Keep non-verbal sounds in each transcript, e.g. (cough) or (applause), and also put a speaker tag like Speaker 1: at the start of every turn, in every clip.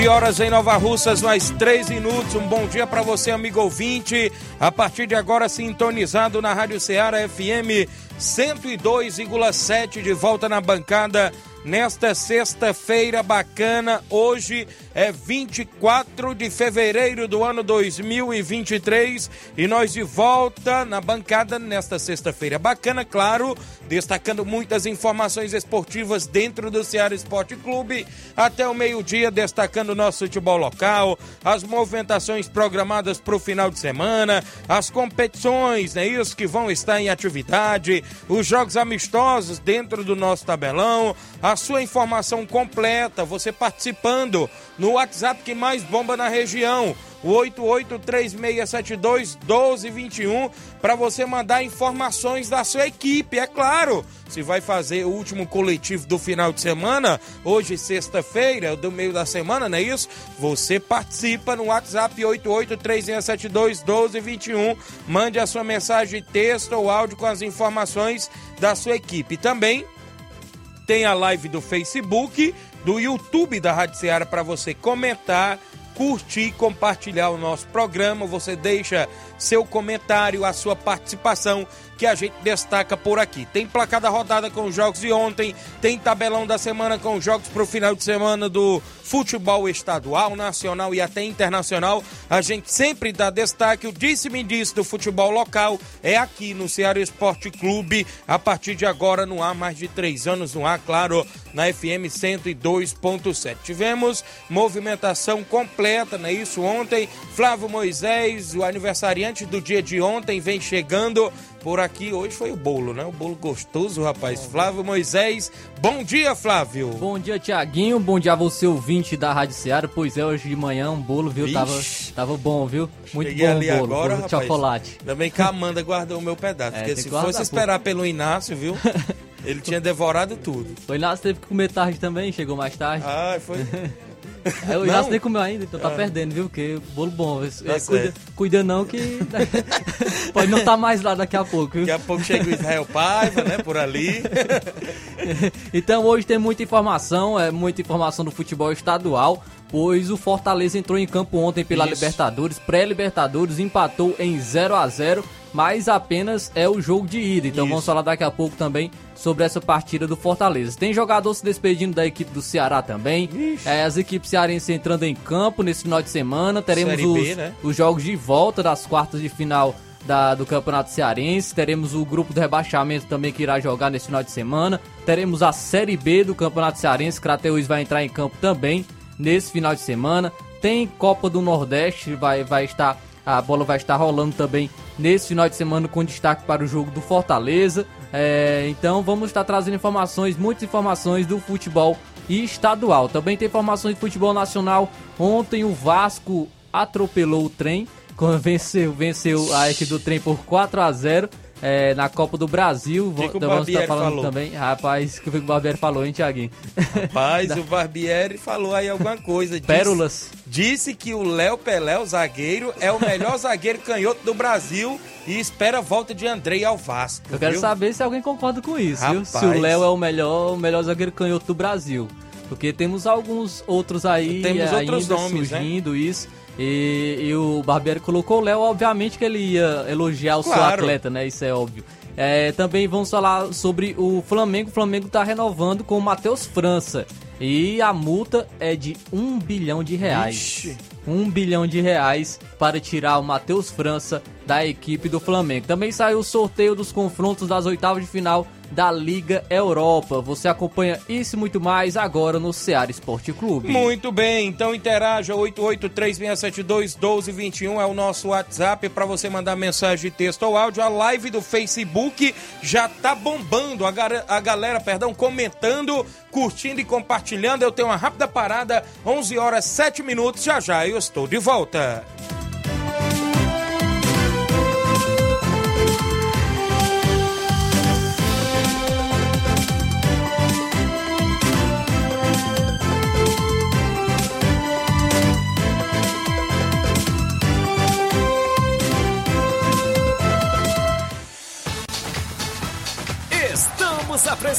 Speaker 1: 11 horas em Nova Russas, mais 3 minutos. Um bom dia para você, amigo ouvinte. A partir de agora, sintonizado na Rádio Ceará FM 102,7, de volta na bancada nesta sexta-feira bacana. Hoje é 24 de fevereiro do ano 2023 e nós de volta na bancada nesta sexta-feira bacana, claro, destacando muitas informações esportivas dentro do Ceará Esporte Clube até o meio-dia, destacando nosso futebol local, as movimentações programadas para o final de semana, as competições, né, isso que vão estar em atividade, os jogos amistosos dentro do nosso tabelão, a sua informação completa, você participando no WhatsApp que mais bomba na região, o 8836721221, para você mandar informações da sua equipe, é claro. Se vai fazer o último coletivo do final de semana, hoje sexta-feira, do meio da semana, não é isso? Você participa no WhatsApp 8836721221, mande a sua mensagem texto ou áudio com as informações da sua equipe. Também tem a live do Facebook, do YouTube da Rádio Ceará para você comentar, curtir, compartilhar o nosso programa. Você deixa seu comentário, a sua participação que a gente destaca por aqui. Tem placada rodada com os jogos de ontem, tem tabelão da semana com os jogos para o final de semana do futebol estadual, nacional e até internacional. A gente sempre dá destaque. O disse-me disse do futebol local é aqui no Ceará Esporte Clube. A partir de agora, no ar, mais de três anos no ar, claro, na FM 102.7. Tivemos movimentação completa, não é isso? Ontem, Flávio Moisés, o aniversariante do dia de ontem, vem chegando por aqui. Hoje foi o bolo, né? O bolo gostoso, rapaz. Flávio Moisés. Bom dia, Flávio.
Speaker 2: Bom dia, Tiaguinho. Bom dia a você, ouvinte da Rádio Seara. Pois é, hoje de manhã um bolo, viu? Tava, tava bom, viu? Muito
Speaker 1: Cheguei
Speaker 2: bom
Speaker 1: ali
Speaker 2: o bolo.
Speaker 1: agora,
Speaker 2: bolo
Speaker 1: rapaz.
Speaker 2: chocolate.
Speaker 1: Também que a Amanda guardou o meu pedaço. (laughs)
Speaker 2: É,
Speaker 1: porque se fosse
Speaker 2: pô.
Speaker 1: esperar pelo Inácio, viu? (laughs) Ele tinha devorado tudo.
Speaker 2: O Inácio teve que comer tarde também, chegou mais tarde.
Speaker 1: Ah, foi. (laughs)
Speaker 2: É, o. Inácio nem comeu ainda, então tá
Speaker 1: Ah.
Speaker 2: perdendo, viu? Porque bolo bom. É,
Speaker 1: Tá
Speaker 2: cuida,
Speaker 1: certo.
Speaker 2: cuida não que (laughs) pode não estar mais lá daqui a pouco, viu?
Speaker 1: Daqui a pouco chega o Israel Paiva, né? Por ali. (laughs)
Speaker 2: Então hoje tem muita informação, é muita informação do futebol estadual, pois o Fortaleza entrou em campo ontem pela
Speaker 1: Isso.
Speaker 2: Libertadores, pré-Libertadores, empatou em 0 a 0 mas apenas é o jogo de ida. Então
Speaker 1: Isso.
Speaker 2: vamos falar daqui a pouco também sobre essa partida do Fortaleza. Tem jogador se despedindo da equipe do Ceará também. É, as equipes cearenses entrando em campo nesse final de semana. Teremos
Speaker 1: B,
Speaker 2: os,
Speaker 1: né?
Speaker 2: os jogos de volta das quartas de final da- do Campeonato Cearense. Teremos o grupo do rebaixamento também que irá jogar nesse final de semana. Teremos a Série B do Campeonato Cearense. Crateus vai entrar em campo também nesse final de semana. Tem Copa do Nordeste, vai, vai estar. A bola vai estar rolando também nesse final de semana com destaque para o jogo do Fortaleza. É, então vamos estar trazendo informações, muitas informações do futebol estadual. Também tem informações de futebol nacional. Ontem o Vasco atropelou o trem, (laughs) venceu, venceu a equipe do trem por 4 a 0 é, na Copa do Brasil.
Speaker 1: Que que o
Speaker 2: vamos estar
Speaker 1: Barbieri
Speaker 2: falando
Speaker 1: falou?
Speaker 2: também. Rapaz, o que o Barbieri falou, hein, Tiaguinho?
Speaker 1: Rapaz, (laughs) o Barbieri falou aí alguma coisa. Disse,
Speaker 2: Pérolas.
Speaker 1: Disse que o Léo Pelé, o zagueiro, é o melhor (laughs) zagueiro canhoto do Brasil e espera a volta de Andrei ao Vasco.
Speaker 2: Eu quero
Speaker 1: viu?
Speaker 2: saber se alguém concorda com isso, viu?
Speaker 1: Rapaz.
Speaker 2: Se o Léo é o melhor, o melhor zagueiro canhoto do Brasil. Porque temos alguns outros aí
Speaker 1: Temos outros
Speaker 2: ainda
Speaker 1: nomes, né?
Speaker 2: surgindo isso. E, e o Barbieri colocou o Léo, obviamente que ele ia elogiar o seu
Speaker 1: Claro.
Speaker 2: atleta, né? Isso é óbvio. É, também vamos falar sobre o Flamengo. O Flamengo tá renovando com o Matheus França. E a multa é de um bilhão de reais.
Speaker 1: Ixi.
Speaker 2: Um bilhão de reais para tirar o Matheus França da equipe do Flamengo. Também saiu o sorteio dos confrontos das oitavas de final da Liga Europa. Você acompanha isso e muito mais agora no Ceará Esporte Clube.
Speaker 1: Muito bem, então interaja 8836721221 é o nosso WhatsApp para você mandar mensagem de texto ou áudio. A live do Facebook já tá bombando, a, a galera, perdão, comentando, curtindo e compartilhando. Eu tenho uma rápida parada, 11 horas 7 minutos, já já eu estou de volta.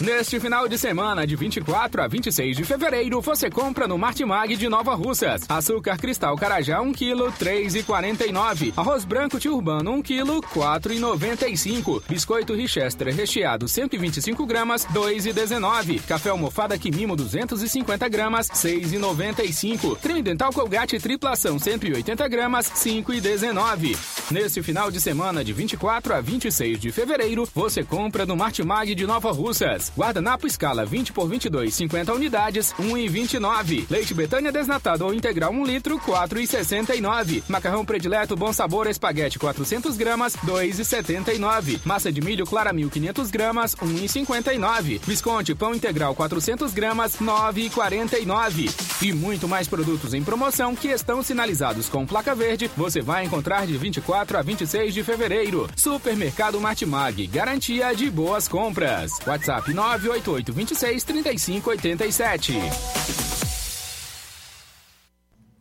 Speaker 3: Neste final de semana, de 24 a 26 de fevereiro, você compra no Martimag de Nova Russas. Açúcar cristal carajá 1 kg, 3,49. Arroz branco tio urbano 1 kg, 4,95. Biscoito Richester recheado 125 gramas, 2,19. Café almofada Quimimo 250 gramas, 6,95. Creme dental Colgate triplação 180 gramas, 5,19. Neste final de semana, de 24 a 26 de fevereiro, você compra no Martimag de Nova Russas. Guardanapo escala 20 por 22, 50 unidades, 1,29. Leite Betânia desnatado ou integral 1 litro, 4,69. Macarrão predileto Bom Sabor Espaguete 400 gramas, 2,79. Massa de milho Claramil 500 gramas, 1,59. Visconde Pão Integral 400 gramas, 9,49. E muito mais produtos em promoção que estão sinalizados com placa verde, você vai encontrar de 24 a 26 de fevereiro. Supermercado Martimag, garantia de boas compras. WhatsApp 988 26 35 87.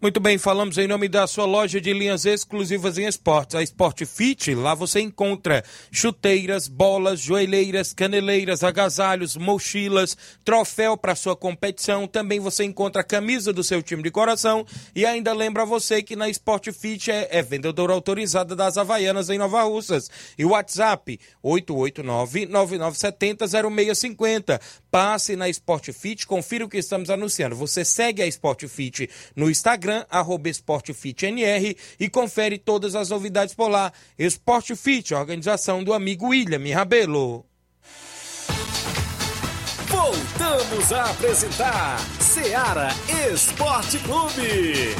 Speaker 1: Muito bem, falamos em nome da sua loja de linhas exclusivas em esportes, a Sport Fit. Lá você encontra chuteiras, bolas, joelheiras, caneleiras, agasalhos, mochilas, troféu para sua competição. Também você encontra a camisa do seu time de coração. E ainda lembra você que na Sport Fit é, é vendedora autorizada das Havaianas em Nova Russas. E o WhatsApp 889-9970-0650. Passe na Sport Fit, confira o que estamos anunciando. Você segue a Sport Fit no Instagram, arroba SportFitNR e confere todas as novidades por lá. Sport Fit, organização do amigo William Rabelo.
Speaker 4: Voltamos a apresentar Seara Esporte Clube.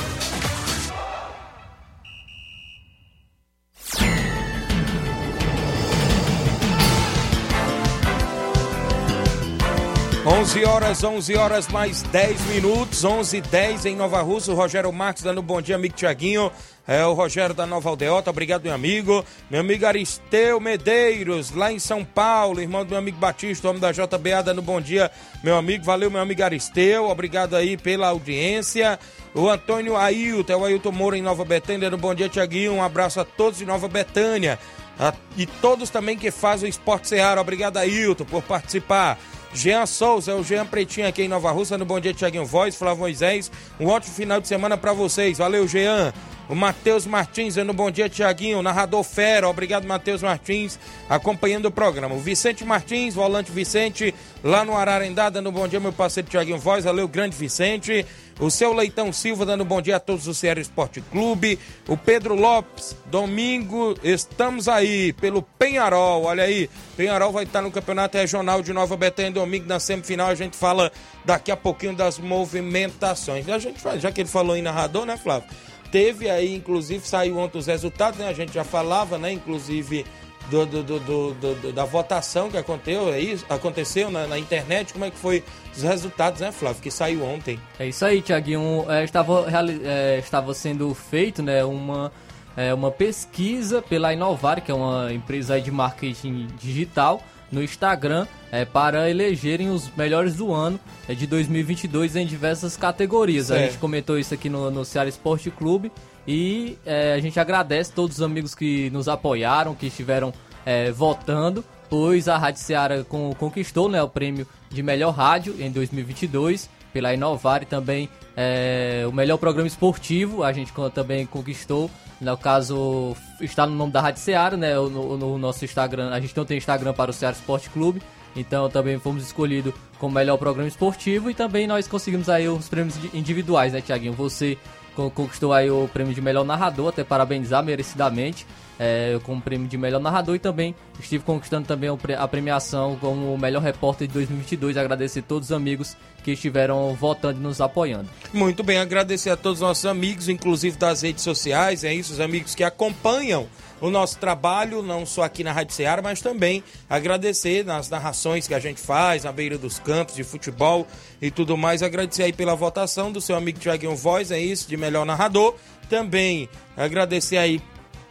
Speaker 1: 11 horas, 11 horas mais 10 minutos, 11 e 10 em Nova Rússia. O Rogério Marques dando um bom dia, amigo Tiaguinho. É o Rogério da Nova Aldeota, obrigado, meu amigo. Meu amigo Aristeu Medeiros, lá em São Paulo, irmão do meu amigo Batista, homem da JBA, dando um bom dia, meu amigo. Valeu, meu amigo Aristeu, obrigado aí pela audiência. O Antônio Ailton, é o Ailton Moura em Nova Betânia, dando um bom dia, Tiaguinho. Um abraço a todos de Nova Betânia. A- e todos também que fazem o Esporte Seara. Obrigado, Ailton, por participar. Jean Souza, é o Jean Pretinho aqui em Nova Rússia, no Bom Dia Tiaguinho Voz, Flávio Moisés. Um ótimo final de semana para vocês. Valeu, Jean. O Matheus Martins, no Bom Dia Tiaguinho, narrador fera. Obrigado, Matheus Martins, acompanhando o programa. O Vicente Martins, volante Vicente, lá no Ararendá, dando bom dia, meu parceiro Tiaguinho Voz. Valeu, grande Vicente. O seu Leitão Silva dando bom dia a todos do Ceará Esporte Clube. O Pedro Lopes, domingo, estamos aí pelo Penharol. Olha aí, Penharol vai estar no Campeonato Regional de Nova Betânia domingo na semifinal. A gente fala daqui a pouquinho das movimentações. A gente já que ele falou em narrador, né, Flávio? Teve aí, inclusive, saiu ontem os resultados, né? A gente já falava, né? Inclusive, do, do- do- da votação que aconteceu, é isso? aconteceu na, na internet. Como é que foi os resultados, né, Flávio? Que saiu ontem.
Speaker 2: É isso aí, Tiaguinho. É, estava, é, estava sendo feito né, uma, é, uma pesquisa pela Inovar, que é uma empresa aí de marketing digital, no Instagram, é, para elegerem os melhores do ano é, de 2022 em diversas categorias. A
Speaker 1: Certo.
Speaker 2: gente comentou isso aqui no, no Ceará Esporte Clube e é, a gente agradece todos os amigos que nos apoiaram, que estiveram é, votando, pois a Rádio Ceará con- conquistou né, o prêmio de melhor rádio em 2022 pela Inovar e também é, o melhor programa esportivo, a gente também conquistou. No caso, está no nome da Rádio Seara, né? No, no nosso Instagram, a gente não tem Instagram para o Seara Esporte Clube, então também fomos escolhidos como melhor programa esportivo e também nós conseguimos aí os prêmios individuais, né, Tiaguinho? Você conquistou aí o prêmio de melhor narrador, até parabenizar merecidamente é, como prêmio de melhor narrador e também estive conquistando também a premiação como melhor repórter de 2022. Agradecer a todos os amigos que estiveram votando e nos apoiando.
Speaker 1: Muito bem, agradecer a todos os nossos amigos, inclusive das redes sociais, é isso, os amigos que acompanham o nosso trabalho, não só aqui na Rádio Ceará, mas também agradecer nas narrações que a gente faz, na beira dos campos de futebol e tudo mais. Agradecer aí pela votação do seu amigo Tiaguinho Voz, é isso, de melhor narrador. Também agradecer aí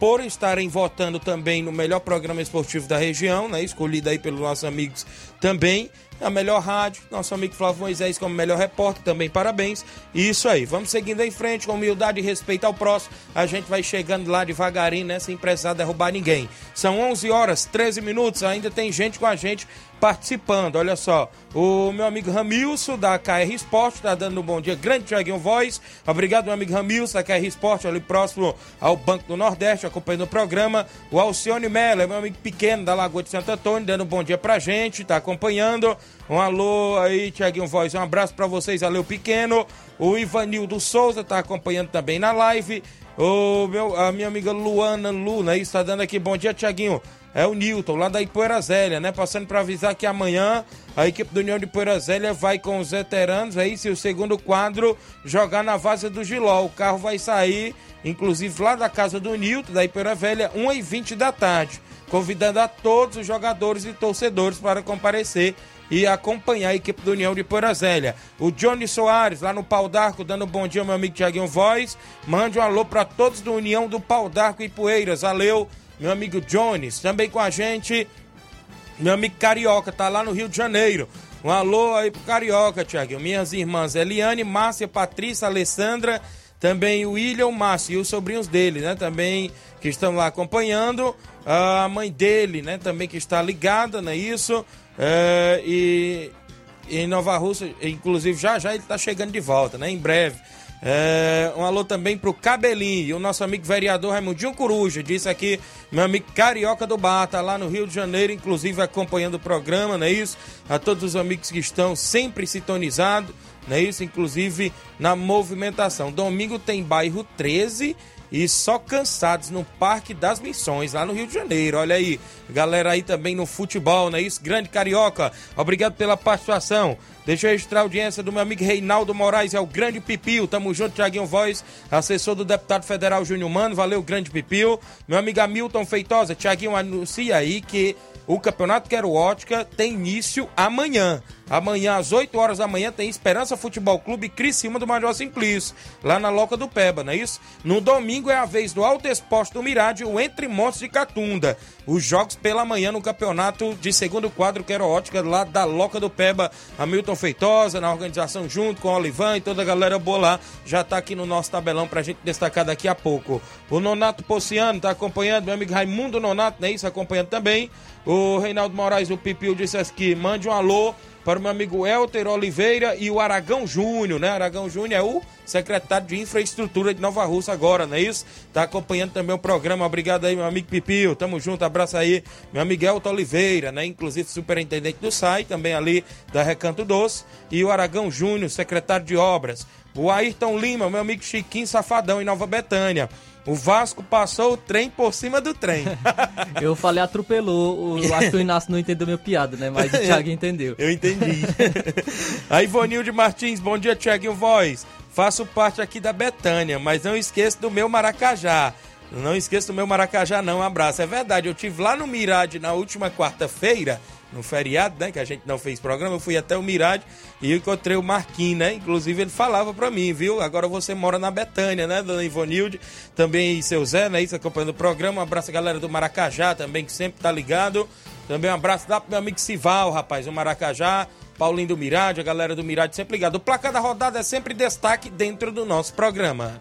Speaker 1: por estarem votando também no melhor programa esportivo da região, né? Escolhido aí pelos nossos amigos também. A melhor rádio, nosso amigo Flávio Moisés como melhor repórter, também parabéns. E isso aí, vamos seguindo em frente com humildade e respeito ao próximo. A gente vai chegando lá devagarinho, né? Sem precisar derrubar ninguém. São 11 horas, 13 minutos, ainda tem gente com a gente participando. Olha só, o meu amigo Ramilson da KR Sport está dando um bom dia. Grande Tiaguinho Voz. Obrigado, meu amigo Ramilson da KR Sport, ali próximo ao Banco do Nordeste, acompanhando o programa. O Alcione Mello, meu amigo pequeno da Lagoa de Santo Antônio, dando um bom dia pra gente, tá acompanhando. Um alô aí, Tiaguinho Voz. Um abraço para vocês, valeu pequeno. O Ivanildo Souza tá acompanhando também na live. O meu, a minha amiga Luana Luna está dando aqui bom dia, Tiaguinho é o Newton, lá da Ipoeira Zélia, né? Passando para avisar que amanhã a equipe do União de Ipoeira Zélia vai com os veteranos aí, se o segundo quadro jogar na Vaza do Giló. O carro vai sair, inclusive lá da casa do Newton, da Ipoeira Velha, 1h20 da tarde. Convidando a todos os jogadores e torcedores para comparecer e acompanhar a equipe do União de Ipoeira Zélia. O Johnny Soares, lá no Pau d'Arco, dando um bom dia meu amigo Tiaguinho Voz. Mande um alô para todos do União do Pau d'Arco e Poeiras. Valeu! Meu amigo Jones, também com a gente, meu amigo Carioca, tá lá no Rio de Janeiro. Um alô aí pro Carioca, Tiago. Minhas irmãs Eliane, Márcia, Patrícia, Alessandra, também o William, Márcio e os sobrinhos dele, né? Também que estão lá acompanhando. A mãe dele, né? Também que está ligada, não é isso? É, e em Nova Rússia, inclusive já já ele está chegando de volta, né? Em breve. É, um alô também pro Cabelinho e o nosso amigo vereador Raimundinho Coruja, disse aqui, meu amigo Carioca do Bar, tá lá no Rio de Janeiro, inclusive acompanhando o programa, não é isso? A todos os amigos que estão sempre sintonizados, não é isso? Inclusive na movimentação. Domingo tem bairro 13 e só cansados no Parque das Missões, lá no Rio de Janeiro. Olha aí, galera aí também no futebol, não é isso? Grande Carioca, obrigado pela participação. Deixa eu registrar a audiência do meu amigo Reinaldo Moraes, é o grande Pipio. Tamo junto, Tiaguinho Voz, assessor do deputado federal Júnior Mano. Valeu, grande Pipio. Meu amigo Hamilton Feitosa, Tiaguinho anuncia aí que o Campeonato Quero Ótica tem início amanhã. Amanhã, às 8 horas da manhã, tem Esperança Futebol Clube Criciúma do Major Simplício, lá na Loca do Peba, não é isso? No domingo é a vez do Alto Esporte do Mirade, o Entre Montes de Catunda. Os jogos pela manhã no campeonato de segundo quadro Quero Ótica, lá da Loca do Peba. Hamilton Feitosa, na organização junto com o Olivan e toda a galera boa lá, já tá aqui no nosso tabelão pra gente destacar daqui a pouco. O Nonato Pociano tá acompanhando, meu amigo Raimundo Nonato, não é isso? Acompanhando também. O Reinaldo Moraes, o Pipil, disse aqui, mande um alô para o meu amigo Elter Oliveira e o Aragão Júnior, né? Aragão Júnior é o secretário de Infraestrutura de Nova Rússia agora, não é isso? Tá acompanhando também o programa. Obrigado aí, meu amigo Pipio. Tamo junto, abraço aí, meu amigo Elton Oliveira, né? Inclusive superintendente do SAI, também ali da Recanto Doce. E o Aragão Júnior, secretário de Obras. O Ayrton Lima, meu amigo Chiquinho Safadão, em Nova Betânia. O Vasco passou o trem por cima do trem. (laughs)
Speaker 2: Eu falei atropelou. O, acho que o Inácio não entendeu minha piada, né? Mas o (laughs) Thiago entendeu.
Speaker 1: Eu entendi. (laughs) A Ivonilde Martins, bom dia, Thiaguinho Voz. Faço parte aqui da Betânia, mas não esqueça do meu Maracajá. Não esqueça do meu Maracajá, não. Um abraço. É verdade, eu tive lá no Mirade na última quarta-feira no feriado, né? Que a gente não fez programa, eu fui até o Mirade e encontrei o Marquinhos, né? Inclusive ele falava pra mim, viu? Agora você mora na Betânia, né, dona Ivonilde? Também seu Zé, né? Isso acompanhando o programa. Um abraço a galera do Maracajá também, que sempre tá ligado. Também um abraço lá pro meu amigo Sival, rapaz, o Maracajá. Paulinho do Mirade, a galera do Mirade sempre ligado. O placar da rodada é sempre destaque dentro do nosso programa.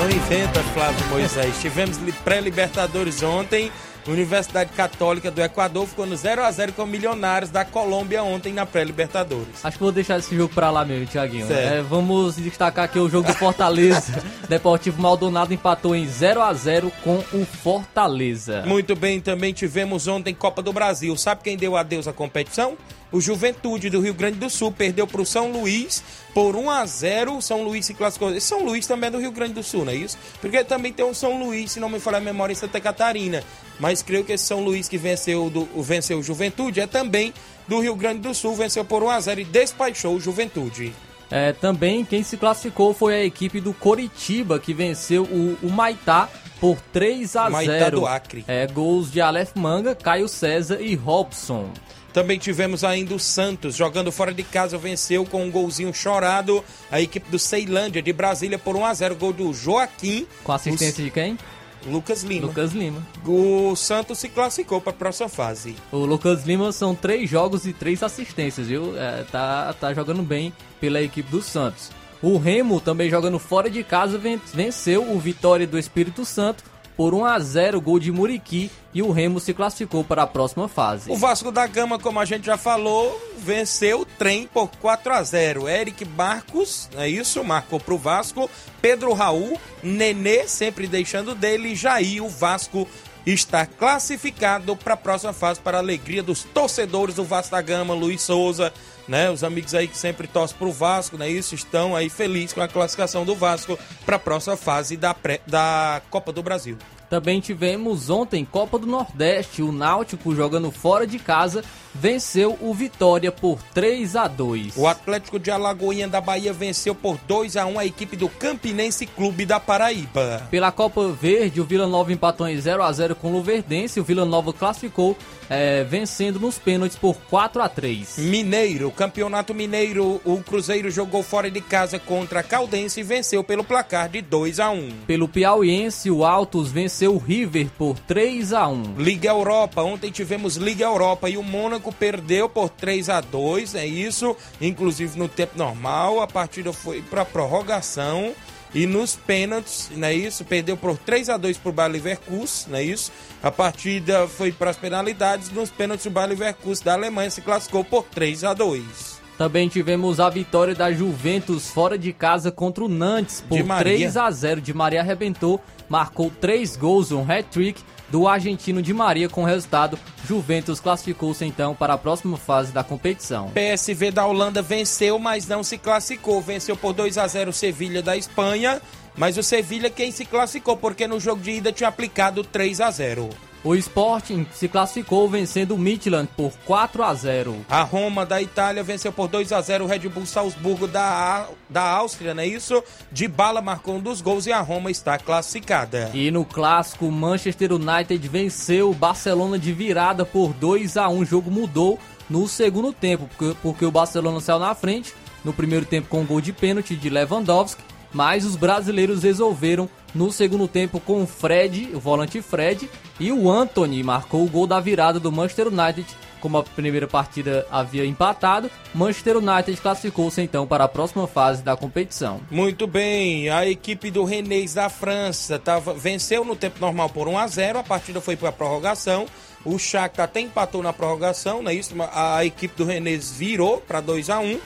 Speaker 1: Não inventa, Flávio Moisés. (laughs) Tivemos pré-libertadores ontem. Universidade Católica do Equador ficou no 0 a 0 com Milionários da Colômbia ontem na pré-Libertadores.
Speaker 2: Acho que vou deixar esse jogo pra lá mesmo, Thiaguinho. É, vamos destacar aqui o jogo do Fortaleza. (laughs) Deportivo Maldonado empatou em 0 a 0 com o Fortaleza.
Speaker 1: Muito bem, também tivemos ontem Copa do Brasil. Sabe quem deu adeus à competição? O Juventude do Rio Grande do Sul perdeu para o São Luís por 1 a 0 O São Luís se classificou. São Luís também é do Rio Grande do Sul, não é isso? Porque também tem um São Luís, se não me falar a memória, em Santa Catarina. Mas creio que esse São Luís que venceu, do, venceu o Juventude é também do Rio Grande do Sul, venceu por 1 a 0 e despachou o Juventude.
Speaker 2: É, também quem se classificou foi a equipe do Coritiba, que venceu o, o Maitá por 3 a 0.
Speaker 1: Maitá do Acre.
Speaker 2: É, gols de Aleph Manga, Caio César e Robson.
Speaker 1: Também tivemos ainda o Santos jogando fora de casa, venceu com um golzinho chorado a equipe do Ceilândia de Brasília por 1 a 0 gol do Joaquim.
Speaker 2: Com assistência de quem?
Speaker 1: Lucas Lima.
Speaker 2: Lucas Lima.
Speaker 1: O Santos se classificou para a próxima fase.
Speaker 2: O Lucas Lima são três jogos e três assistências, viu? É, tá, tá jogando bem pela equipe do Santos. O Remo, também jogando fora de casa, venceu o Vitória do Espírito Santo por 1 a 0 gol de Muriqui e o Remo se classificou para a próxima fase.
Speaker 1: O Vasco da Gama, como a gente já falou, venceu o trem por 4 a 0. Eric Marcos, é isso, marcou para o Vasco. Pedro Raul, Nenê, sempre deixando dele, Jair, o Vasco está classificado para a próxima fase para a alegria dos torcedores do Vasco da Gama, Luiz Souza, né? Os amigos aí que sempre torcem pro Vasco, né? Isso estão aí felizes com a classificação do Vasco para a próxima fase da, pré, da Copa do Brasil.
Speaker 2: Também tivemos ontem Copa do Nordeste, o Náutico jogando fora de casa venceu o Vitória por 3 a 2.
Speaker 1: O Atlético de Alagoinha da Bahia venceu por 2 a 1 a equipe do Campinense Clube da Paraíba.
Speaker 2: Pela Copa Verde, o Vila Nova empatou em 0 a 0 com o Luverdense. O Vila Nova classificou é, vencendo nos pênaltis por 4 a 3.
Speaker 1: Mineiro, Campeonato Mineiro, o Cruzeiro jogou fora de casa contra a Caldense e venceu pelo placar de 2 a 1.
Speaker 2: Pelo Piauiense, o Altos venceu o River por 3 a 1.
Speaker 1: Liga Europa, ontem tivemos Liga Europa e o Mônaco perdeu por 3 a 2 é isso, inclusive no tempo normal. A partida foi para prorrogação e nos pênaltis, não é isso? Perdeu por 3 a 2 para o Bayer Leverkusen, não é isso? A partida foi para as penalidades, nos pênaltis o Bayer Leverkusen da Alemanha se classificou por 3 a 2.
Speaker 2: Também tivemos a vitória da Juventus fora de casa contra o Nantes por 3 a 0. De Maria arrebentou, marcou 3 gols, um hat-trick do argentino de Maria com resultado Juventus classificou-se então para a próxima fase da competição.
Speaker 1: PSV da Holanda venceu, mas não se classificou. Venceu por 2 a 0 o Sevilha da Espanha, mas o Sevilha quem se classificou porque no jogo de ida tinha aplicado 3 a 0.
Speaker 2: O Sporting se classificou vencendo o Midland por 4 a 0.
Speaker 1: A Roma da Itália venceu por 2 a 0 o Red Bull Salzburgo da, da Áustria, não é isso? De bala marcou um dos gols e a Roma está classificada.
Speaker 2: E no clássico, o Manchester United venceu o Barcelona de virada por 2 a 1. O jogo mudou no segundo tempo, porque, porque o Barcelona saiu na frente no primeiro tempo com um gol de pênalti de Lewandowski, mas os brasileiros resolveram no segundo tempo com o Fred, o volante Fred, e o Anthony marcou o gol da virada do Manchester United. Como a primeira partida havia empatado, Manchester United classificou-se então para a próxima fase da competição.
Speaker 1: Muito bem, a equipe do Rennes da França tava, venceu no tempo normal por 1 a 0 a partida foi para a prorrogação. O Shakhtar até empatou na prorrogação, não é isso? A equipe do Rennes virou para 2 a 1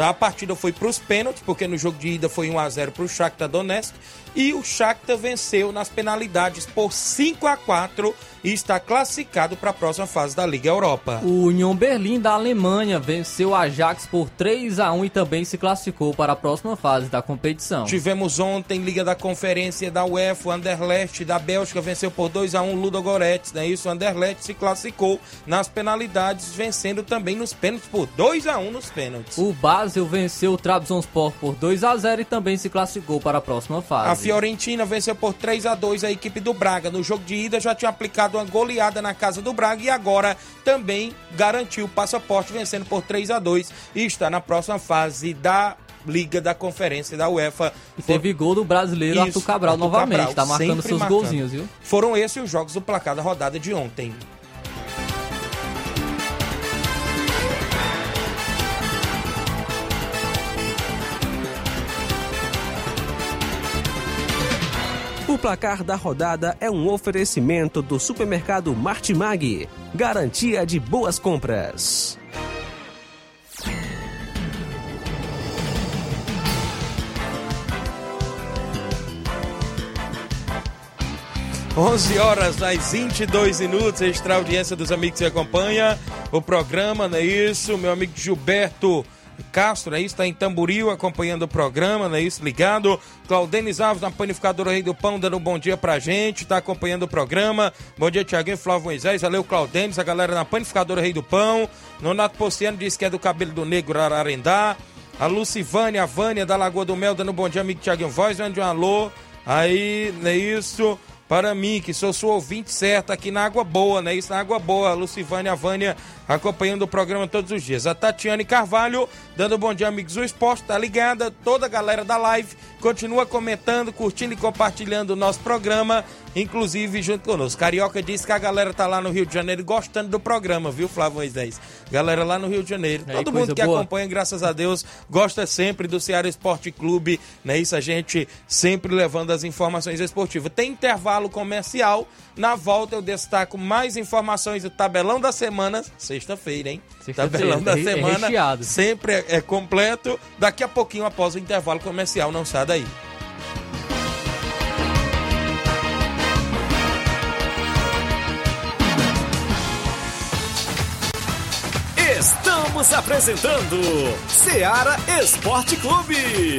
Speaker 1: a partida foi para os pênaltis, porque no jogo de ida foi 1 a 0 para o Shakhtar Donetsk. E o Shakhtar venceu nas penalidades por 5 a 4 e está classificado para a próxima fase da Liga Europa.
Speaker 2: O Union Berlim da Alemanha venceu o Ajax por 3 a 1 e também se classificou para a próxima fase da competição.
Speaker 1: Tivemos ontem Liga da Conferência da UEFA, o Anderlecht da Bélgica venceu por 2 a 1 Ludo Goretz, né? Isso, o Anderlecht se classificou nas penalidades, vencendo também nos pênaltis por 2 a 1 nos pênaltis.
Speaker 2: O Basel venceu o Trabzonspor por 2 a 0 e também se classificou para a próxima fase.
Speaker 1: A Fiorentina venceu por 3 a 2 a equipe do Braga. No jogo de ida já tinha aplicado uma goleada na casa do Braga e agora também garantiu o passaporte vencendo por 3 a 2 e está na próxima fase da Liga da Conferência da UEFA.
Speaker 2: E teve gol do brasileiro
Speaker 1: Isso,
Speaker 2: Arthur Cabral
Speaker 1: Arthur
Speaker 2: novamente,
Speaker 1: Cabral,
Speaker 2: tá marcando seus
Speaker 1: marcando.
Speaker 2: golzinhos, viu?
Speaker 1: Foram esses os jogos do placar da rodada de ontem.
Speaker 5: O placar da rodada é um oferecimento do supermercado Martimag. Garantia de boas compras.
Speaker 1: 11 horas mais 22 minutos, extra audiência dos amigos que acompanha o programa, não é isso? Meu amigo Gilberto Castro, é isso? Está em Tamboril acompanhando o programa, não é isso? Ligado. Claudenis Alves, na panificadora Rei do Pão, dando um bom dia pra gente, tá acompanhando o programa. Bom dia, Tiaguinho, Flávio Moisés, valeu, Claudenis, a galera na panificadora Rei do Pão. Nonato Pociano disse que é do cabelo do negro Ararendá. A Lucivânia, a Vânia da Lagoa do Mel, dando um bom dia, amigo Tiaguinho Voz, mande um alô. Aí, não é isso? Para mim, que sou sua ouvinte certa aqui na Água Boa, né? Isso na Água Boa. Lucivânia, Vânia acompanhando o programa todos os dias. A Tatiane Carvalho, dando um bom dia, amigos do esporte, tá ligada? Toda a galera da live continua comentando, curtindo e compartilhando o nosso programa, inclusive junto conosco. Carioca disse que a galera tá lá no Rio de Janeiro gostando do programa, viu, Flávio Moisés? Galera lá no Rio de Janeiro.
Speaker 2: Aí,
Speaker 1: Todo mundo que
Speaker 2: boa.
Speaker 1: acompanha, graças a Deus, gosta sempre do Ceará Esporte Clube, né? Isso a gente sempre levando as informações esportivas. Tem intervalo comercial. Na volta eu destaco mais informações do tabelão da semana, sexta-feira, hein?
Speaker 2: Sexta-feira,
Speaker 1: Tabelão da
Speaker 2: re-
Speaker 1: semana
Speaker 2: recheado.
Speaker 1: sempre é, é completo. Daqui a pouquinho após o intervalo comercial, não sai daí.
Speaker 4: Estamos apresentando Seara Esporte Clube.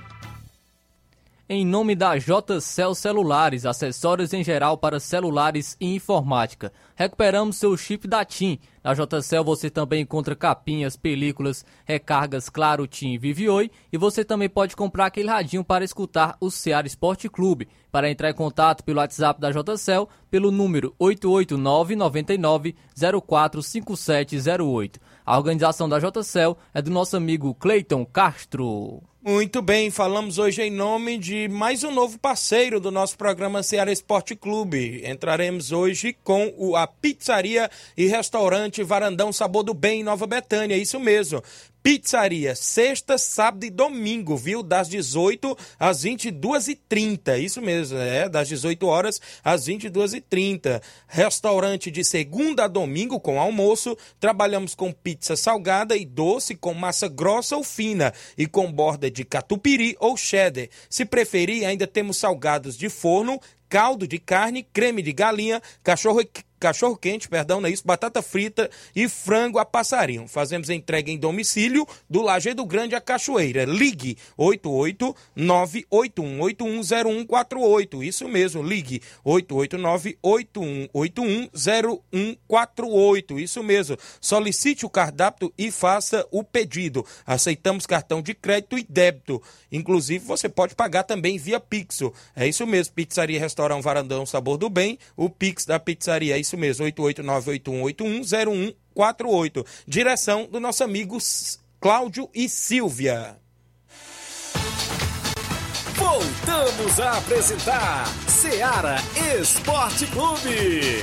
Speaker 2: Em nome da JCL Celulares, acessórios em geral para celulares e informática. Recuperamos seu chip da TIM. Na JCL você também encontra capinhas, películas, recargas Claro, TIM e Vivioi. E você também pode comprar aquele radinho para escutar o Ceará Esporte Clube. Para entrar em contato pelo WhatsApp da JCL, pelo número 889-99-045708. A organização da JCL é do nosso amigo Cleiton Castro.
Speaker 1: Muito bem, falamos hoje em nome de mais um novo parceiro do nosso programa Ceará Esporte Clube. Entraremos hoje com o, a pizzaria e restaurante Varandão Sabor do Bem em Nova Betânia, isso mesmo. Pizzaria, sexta, sábado e domingo, viu? Das 18 às 22h30. Isso mesmo, é, das 18 horas às 22h30. Restaurante de segunda a domingo com almoço. Trabalhamos com pizza salgada e doce, com massa grossa ou fina e com borda de catupiry ou cheddar. Se preferir, ainda temos salgados de forno, caldo de carne, creme de galinha, cachorro cachorro quente, perdão, não é isso, batata frita e frango a passarinho. Fazemos entrega em domicílio do Lajeado Grande à Cachoeira. Ligue 88981810148. Isso mesmo, ligue 88981810148. Isso mesmo. Solicite o cardápio e faça o pedido. Aceitamos cartão de crédito e débito. Inclusive, você pode pagar também via Pixo. É isso mesmo, Pizzaria Restaurante Varandão Sabor do Bem. O Pix da pizzaria é isso mesmo, 88981810148. Direção do nosso amigo Cláudio e Silvia.
Speaker 4: Voltamos a apresentar Seara Esporte Clube.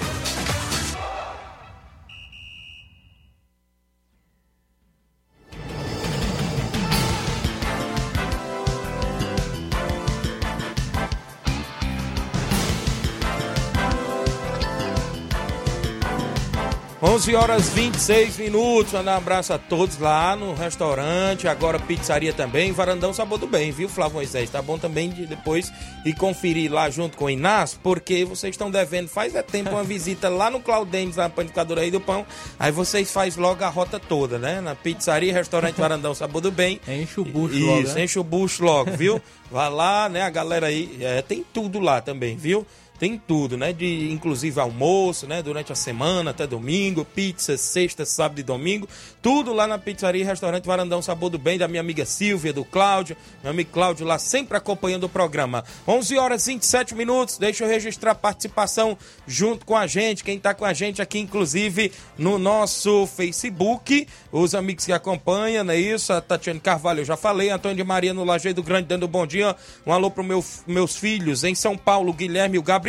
Speaker 1: 11 horas 26 minutos. Mandar um abraço a todos lá no restaurante. Agora pizzaria também. Varandão Sabor do Bem, viu, Flávio Moisés? Tá bom também de depois ir conferir lá junto com o Inácio, porque vocês estão devendo faz é tempo uma visita lá no Claudênis, na panificadora aí do pão. Aí vocês faz logo a rota toda, né? Na pizzaria, restaurante Varandão Sabor do Bem.
Speaker 2: Enche o bucho
Speaker 1: Isso,
Speaker 2: logo, né?
Speaker 1: enche o bucho logo, viu? Vá lá, né? A galera aí, é, tem tudo lá também, viu? Tem tudo, né? De inclusive almoço, né? Durante a semana, até domingo, pizza, sexta, sábado e domingo. Tudo lá na pizzaria e restaurante Varandão Sabor do Bem, da minha amiga Silvia, do Cláudio. Meu amigo Cláudio lá sempre acompanhando o programa. 11 horas e 27 minutos. Deixa eu registrar a participação junto com a gente. Quem tá com a gente aqui, inclusive, no nosso Facebook. Os amigos que acompanham, não é isso? A Tatiane Carvalho, eu já falei. Antônio de Maria no Lajeado Grande, dando um bom dia. Um alô pro meu, meus filhos em São Paulo, Guilherme e o Gabriel.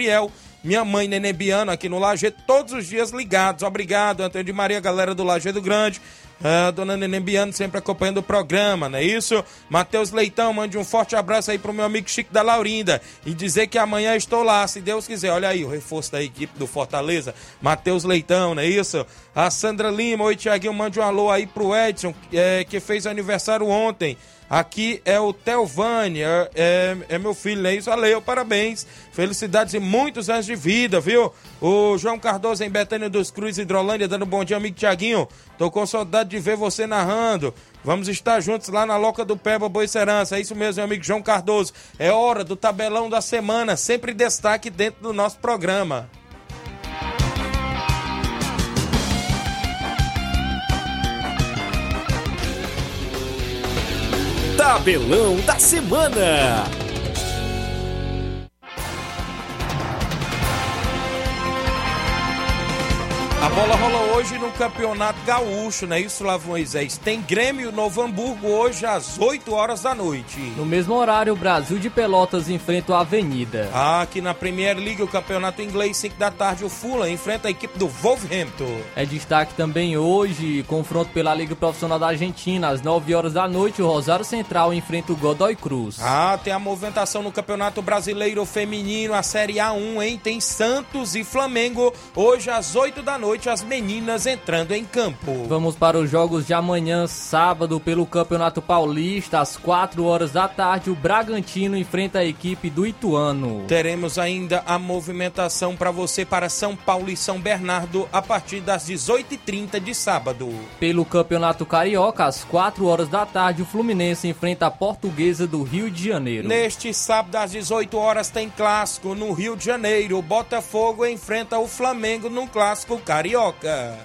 Speaker 1: Minha mãe, Nenê Biano, aqui no Lajeado, todos os dias ligados. Obrigado, Antônio de Maria, galera do Lajeado Grande. A dona Nenê Biano sempre acompanhando o programa, não é isso? Matheus Leitão, mande um forte abraço aí pro meu amigo Chico da Laurinda. E dizer que amanhã estou lá, se Deus quiser. Olha aí o reforço da equipe do Fortaleza. Matheus Leitão, não é isso? A Sandra Lima, oi Tiaguinho, mande um alô aí pro Edson, é, que fez aniversário ontem. Aqui é o Telvani, é, é, é meu filho, é isso? Valeu, parabéns. Felicidades e muitos anos de vida, viu? O João Cardoso em Betânia dos Cruz, Hidrolândia, dando bom dia, amigo Tiaguinho. Tô com saudade de ver você narrando. Vamos estar juntos lá na Loca do Peba Boicerança. É isso mesmo, meu amigo João Cardoso. É hora do tabelão da semana, sempre destaque dentro do nosso programa.
Speaker 4: Tabelão da semana.
Speaker 1: Bola rola hoje no Campeonato Gaúcho, não é isso, Flávio Moisés? Tem Grêmio Novo Hamburgo hoje às 8 horas da noite.
Speaker 2: No mesmo horário, o Brasil de Pelotas enfrenta o Avenida.
Speaker 1: Ah, Aqui na Premier League, o Campeonato Inglês, 5 da tarde, o Fulham enfrenta a equipe do Wolverhampton.
Speaker 2: É destaque também hoje, confronto pela Liga Profissional da Argentina. Às 9 horas da noite, o Rosário Central enfrenta o Godoy Cruz.
Speaker 1: Ah, tem a movimentação no Campeonato Brasileiro Feminino, a Série A1, hein? Tem Santos e Flamengo hoje às 8 da noite, as meninas entrando em campo.
Speaker 2: Vamos para os jogos de amanhã, sábado, pelo Campeonato Paulista, às 4 horas da tarde, o Bragantino enfrenta a equipe do Ituano.
Speaker 1: Teremos ainda a movimentação para você para São Paulo e São Bernardo a partir das 18h30 de sábado.
Speaker 2: Pelo Campeonato Carioca, às 4 horas da tarde, o Fluminense enfrenta a Portuguesa do Rio de Janeiro.
Speaker 1: Neste sábado às 18 horas tem clássico no Rio de Janeiro. O Botafogo enfrenta o Flamengo num clássico carioca.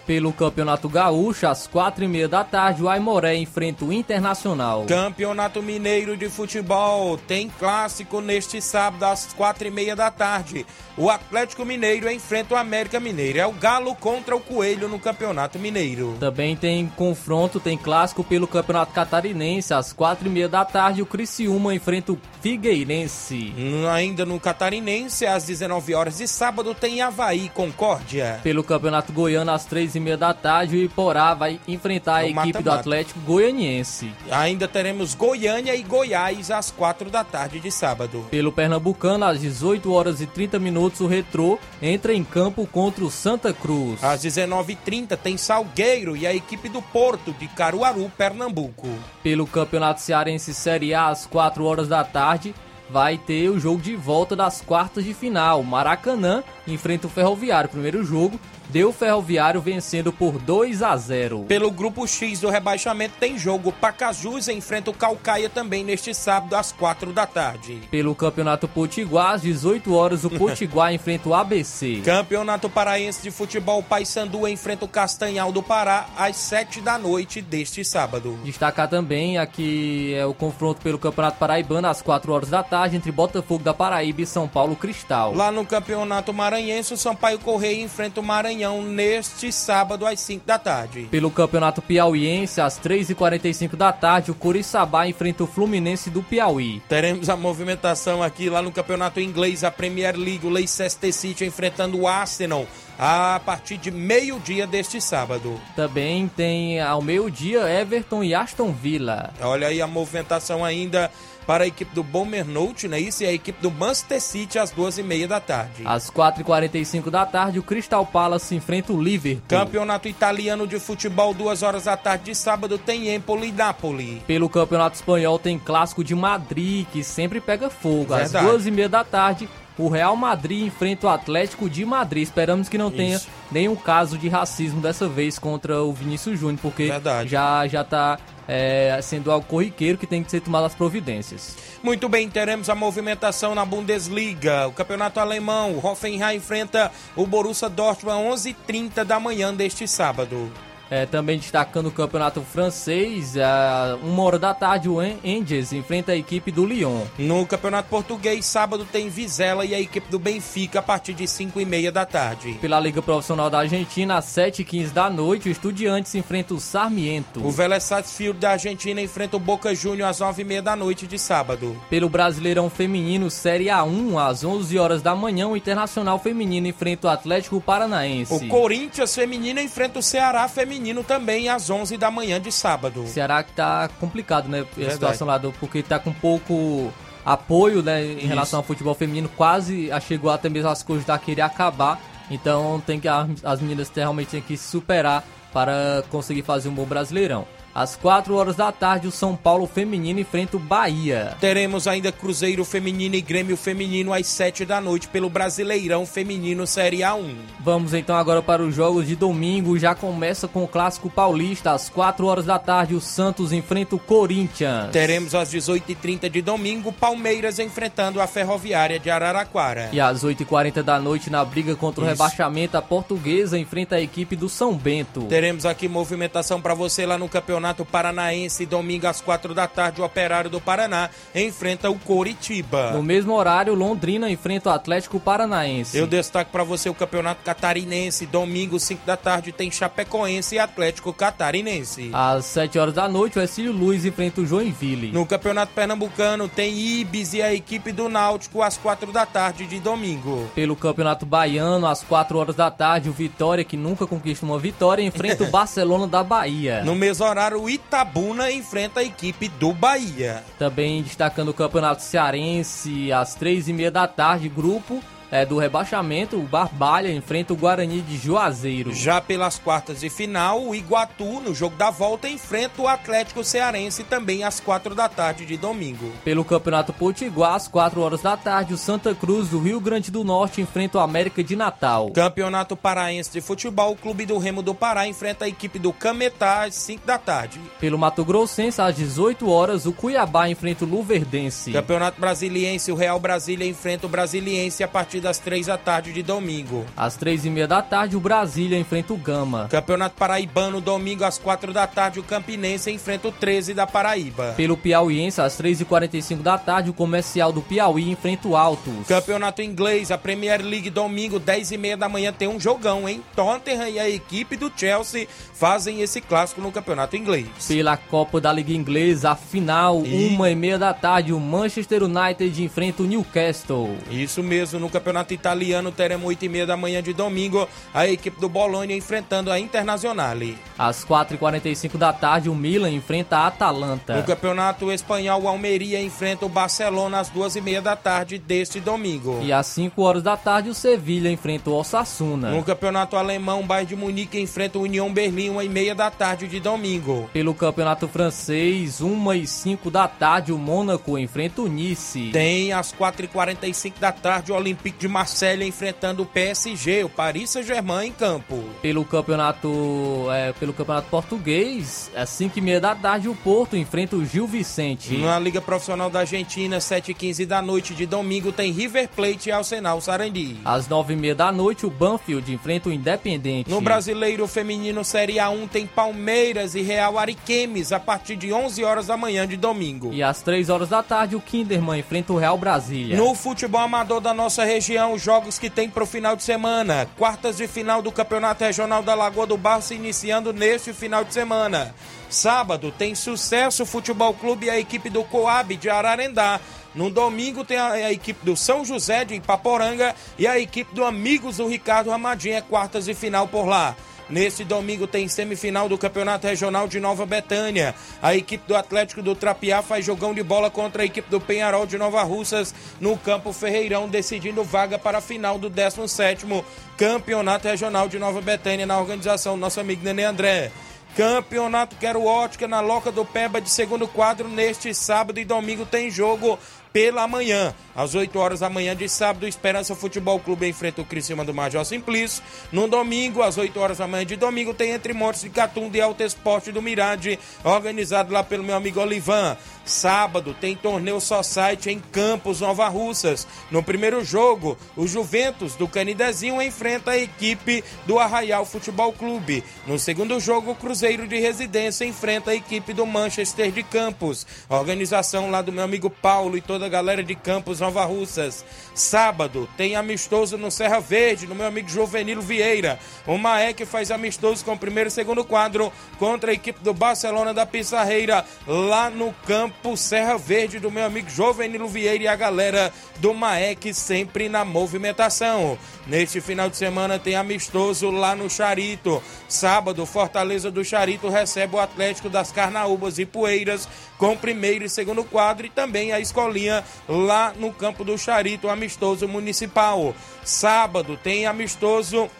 Speaker 2: Pelo Campeonato Gaúcho, às 4 e meia da tarde, o Aimoré enfrenta o Internacional.
Speaker 1: Campeonato Mineiro de Futebol tem clássico neste sábado às quatro e meia da tarde. O Atlético Mineiro enfrenta o América Mineiro. É o Galo contra o Coelho no Campeonato Mineiro.
Speaker 2: Também tem confronto, tem clássico pelo Campeonato Catarinense. Às quatro e meia da tarde, o Criciúma enfrenta o Figueirense.
Speaker 1: Hum, Ainda no Catarinense, às 19 horas de sábado, tem Havaí Concórdia.
Speaker 2: Pelo Campeonato Goiano, às três e meia da tarde, o Iporá vai enfrentar a
Speaker 1: É o
Speaker 2: equipe do
Speaker 1: mata-mata.
Speaker 2: Atlético Goianiense.
Speaker 1: Ainda teremos Goiânia e Goiás às quatro da tarde de sábado.
Speaker 2: Pelo Pernambucano, às 18 horas e 30 minutos, o Retrô entra em campo contra o Santa Cruz.
Speaker 1: Às 19h30 tem Salgueiro e a equipe do Porto de Caruaru, Pernambuco.
Speaker 2: Pelo Campeonato Cearense Série A, às 4 horas da tarde, vai ter o jogo de volta das quartas de final. Maracanã enfrenta o Ferroviário. Primeiro jogo, deu o Ferroviário vencendo por 2 a 0.
Speaker 1: Pelo grupo X do rebaixamento tem jogo. Pacajus enfrenta o Calcaia também neste sábado às 4 da tarde.
Speaker 2: Pelo Campeonato Potiguar, às 18 horas, o (laughs) Potiguar enfrenta o ABC.
Speaker 1: Campeonato Paraense de Futebol Paysandu enfrenta o Castanhal do Pará às 7 da noite deste sábado.
Speaker 2: Destacar também aqui é o confronto pelo Campeonato Paraibano às 4 horas da tarde entre Botafogo da Paraíba e São Paulo Cristal.
Speaker 1: Lá no Campeonato Maranhense, o Sampaio Correia enfrenta o Maranhão neste sábado às 5 da tarde.
Speaker 2: Pelo Campeonato Piauiense, às 3h45 da tarde, o Curiçaba enfrenta o Fluminense do Piauí.
Speaker 1: Teremos a movimentação aqui lá no Campeonato Inglês, a Premier League, o Leicester City enfrentando o Arsenal a partir de meio-dia deste sábado.
Speaker 2: Também tem ao meio-dia Everton e Aston Villa.
Speaker 1: Olha aí a movimentação ainda para a equipe do Bournemouth, né? Isso e a equipe do Manchester City às duas e meia da tarde.
Speaker 2: Às 4h45 da tarde, o Crystal Palace enfrenta o Liverpool.
Speaker 1: Campeonato Italiano de Futebol, duas horas da tarde de sábado, tem Empoli e Napoli.
Speaker 2: Pelo Campeonato Espanhol tem Clássico de Madrid, que sempre pega fogo. Às
Speaker 1: Verdade.
Speaker 2: duas e meia da tarde, o Real Madrid enfrenta o Atlético de Madrid. Esperamos que não tenha
Speaker 1: Isso.
Speaker 2: nenhum caso de racismo dessa vez contra o Vinícius Júnior, porque
Speaker 1: Verdade.
Speaker 2: já já tá é, sendo algo corriqueiro que tem que ser tomado as providências.
Speaker 1: Muito bem, teremos a movimentação na Bundesliga. O campeonato alemão, o Hoffenheim enfrenta o Borussia Dortmund às 11h30 da manhã deste sábado.
Speaker 2: É, também destacando o campeonato francês, a uma hora da tarde, o Angers enfrenta a equipe do Lyon.
Speaker 1: No campeonato português, sábado tem Vizela e a equipe do Benfica a partir de 5h30 da tarde.
Speaker 2: Pela Liga Profissional da Argentina, às 7h15 da noite, o Estudiantes enfrenta o Sarmiento.
Speaker 1: O Vélez Sarsfield da Argentina enfrenta o Boca Júnior às 9h30 da noite de sábado.
Speaker 2: Pelo Brasileirão Feminino Série A1, às 11 horas da manhã, o Internacional Feminino enfrenta o Atlético Paranaense.
Speaker 1: O Corinthians feminino enfrenta o Ceará feminino também às 11 da manhã de sábado.
Speaker 2: Ceará que tá complicado, né? A situação lá, do, porque tá com pouco apoio, né, em
Speaker 1: Isso.
Speaker 2: relação ao futebol feminino, quase chegou até mesmo as coisas da querer acabar. Então tem que as as meninas realmente têm que se superar para conseguir fazer um bom brasileirão. Às 4 horas da tarde, o São Paulo feminino enfrenta o Bahia.
Speaker 1: Teremos ainda Cruzeiro Feminino e Grêmio Feminino às 7 da noite pelo Brasileirão Feminino Série A1.
Speaker 2: Vamos então agora para os jogos de domingo. Já começa com o Clássico Paulista. Às 4 horas da tarde, o Santos enfrenta o Corinthians.
Speaker 1: Teremos às 18h30 de domingo Palmeiras enfrentando a Ferroviária de Araraquara.
Speaker 2: E às 8h40 da noite, na briga contra o
Speaker 1: Isso.
Speaker 2: rebaixamento, a portuguesa enfrenta a equipe do São Bento.
Speaker 1: Teremos aqui movimentação para você lá no Campeonato Paranaense, domingo às 4 da tarde, o Operário do Paraná enfrenta o Coritiba.
Speaker 2: No mesmo horário, Londrina enfrenta o Atlético Paranaense.
Speaker 1: Eu destaco para você o Campeonato Catarinense, domingo 5 da tarde tem Chapecoense e Atlético Catarinense.
Speaker 2: Às 7 horas da noite, o Exílio Luiz enfrenta o Joinville.
Speaker 1: No Campeonato Pernambucano tem Ibis e a equipe do Náutico às 4 da tarde de domingo.
Speaker 2: Pelo Campeonato Baiano, às 4 horas da tarde, o Vitória, que nunca conquista uma vitória, enfrenta o (laughs) Barcelona da Bahia.
Speaker 1: No mesmo horário, o Itabuna enfrenta a equipe do Bahia.
Speaker 2: Também destacando o Campeonato Cearense, às três e meia da tarde, grupo é, do rebaixamento, o Barbalha enfrenta o Guarani de Juazeiro.
Speaker 1: Já pelas quartas de final, o Iguatu, no jogo da volta, enfrenta o Atlético Cearense também às 4 da tarde de domingo.
Speaker 2: Pelo Campeonato Potiguar, às 4 horas da tarde, o Santa Cruz do Rio Grande do Norte enfrenta o América de Natal.
Speaker 1: Campeonato Paraense de Futebol, o Clube do Remo do Pará enfrenta a equipe do Cametá às 5 da tarde.
Speaker 2: Pelo Mato Grossense, às 18 horas, o Cuiabá enfrenta o Luverdense.
Speaker 1: Campeonato Brasiliense, o Real Brasília enfrenta o Brasiliense a partir das 3 da tarde de domingo.
Speaker 2: Às 3 e meia da tarde, o Brasília enfrenta o Gama.
Speaker 1: Campeonato Paraibano, domingo às 4 da tarde, o Campinense enfrenta o 13 da Paraíba.
Speaker 2: Pelo Piauiense, às 3h45 da tarde, o Comercial do Piauí enfrenta o Altos.
Speaker 1: Campeonato Inglês, a Premier League, domingo, 10 e meia da manhã, tem um jogão, hein? Tottenham e a equipe do Chelsea fazem esse clássico no Campeonato Inglês.
Speaker 2: Pela Copa da Liga Inglesa, a final,
Speaker 1: E-
Speaker 2: uma e meia da tarde, o Manchester United enfrenta o Newcastle.
Speaker 1: Isso mesmo, no Campeonato Italiano, teremos 8 e meia da manhã de domingo, a equipe do Bologna enfrentando a Internazionale.
Speaker 2: Às 4h45 da tarde, o Milan enfrenta a Atalanta.
Speaker 1: No Campeonato Espanhol, o Almeria enfrenta o Barcelona às duas e meia da tarde deste domingo.
Speaker 2: E às 5 horas da tarde, o Sevilha enfrenta o Osasuna.
Speaker 1: No Campeonato Alemão, o Bayern de Munique enfrenta o União Berlim, uma e meia da tarde de domingo.
Speaker 2: Pelo Campeonato Francês, 1 e 5 da tarde, o Mônaco enfrenta o Nice.
Speaker 1: Tem às 4h45 da tarde o Olympique de Marselha enfrentando o PSG, o Paris Saint-Germain em campo.
Speaker 2: Pelo campeonato, é, pelo campeonato português, às 5 e meia da tarde, o Porto enfrenta o Gil Vicente.
Speaker 1: Na Liga Profissional da Argentina, 7h15 da noite de domingo, tem River Plate e Arsenal Sarandi.
Speaker 2: Às 9 e meia da noite, o Banfield enfrenta o Independente.
Speaker 1: No Brasileiro Feminino Série A1 tem Palmeiras e Real Ariquemes a partir de 11 horas da manhã de domingo.
Speaker 2: E às 3 horas da tarde, o Kinderman enfrenta o Real Brasília.
Speaker 1: No futebol amador da nossa região, os jogos que tem pro final de semana. Quartas de final do Campeonato Regional da Lagoa do Bar se iniciando neste final de semana. Sábado tem Sucesso Futebol Clube e a equipe do Coab de Ararendá. No domingo tem a, equipe do São José de Ipaporanga e a equipe do Amigos do Ricardo Ramadinha, quartas e final por lá. Neste domingo tem semifinal do Campeonato Regional de Nova Betânia. A equipe do Atlético do Trapiá faz jogão de bola contra a equipe do Penharol de Nova Russas no Campo Ferreirão, decidindo vaga para a final do 17º Campeonato Regional de Nova Betânia na organização nosso amigo Nenê André. Campeonato Quero Ótica na Loca do Peba de segundo quadro. Neste sábado e domingo tem jogo pela manhã. Às 8 horas da manhã de sábado, Esperança Futebol Clube enfrenta o Criciúma do Major Simplício. No domingo, às 8 horas da manhã de domingo, tem Entre Montes de Catunda e Alto Esporte do Mirade, organizado lá pelo meu amigo Olivan. Sábado tem torneio Society em Campos, Nova Russas. No primeiro jogo, o Juventus do Canidezinho enfrenta a equipe do Arraial Futebol Clube. No segundo jogo, o Cruzeiro de Residência enfrenta a equipe do Manchester de Campos. A organização lá do meu amigo Paulo e toda a galera de Campos, Nova Russas. Sábado tem amistoso no Serra Verde, no meu amigo Jovenilo Vieira. O Maek faz amistoso com o primeiro e segundo quadro contra a equipe do Barcelona da Pissarreira, lá no campo Serra Verde, do meu amigo Jovenilo Vieira e a galera do Maek sempre na movimentação. Neste final de semana tem amistoso lá no Charito. Sábado, Fortaleza do Charito recebe o Atlético das Carnaúbas e Poeiras com primeiro e segundo quadro e também a escolinha lá no campo do Charito, amistoso municipal. Sábado tem amistoso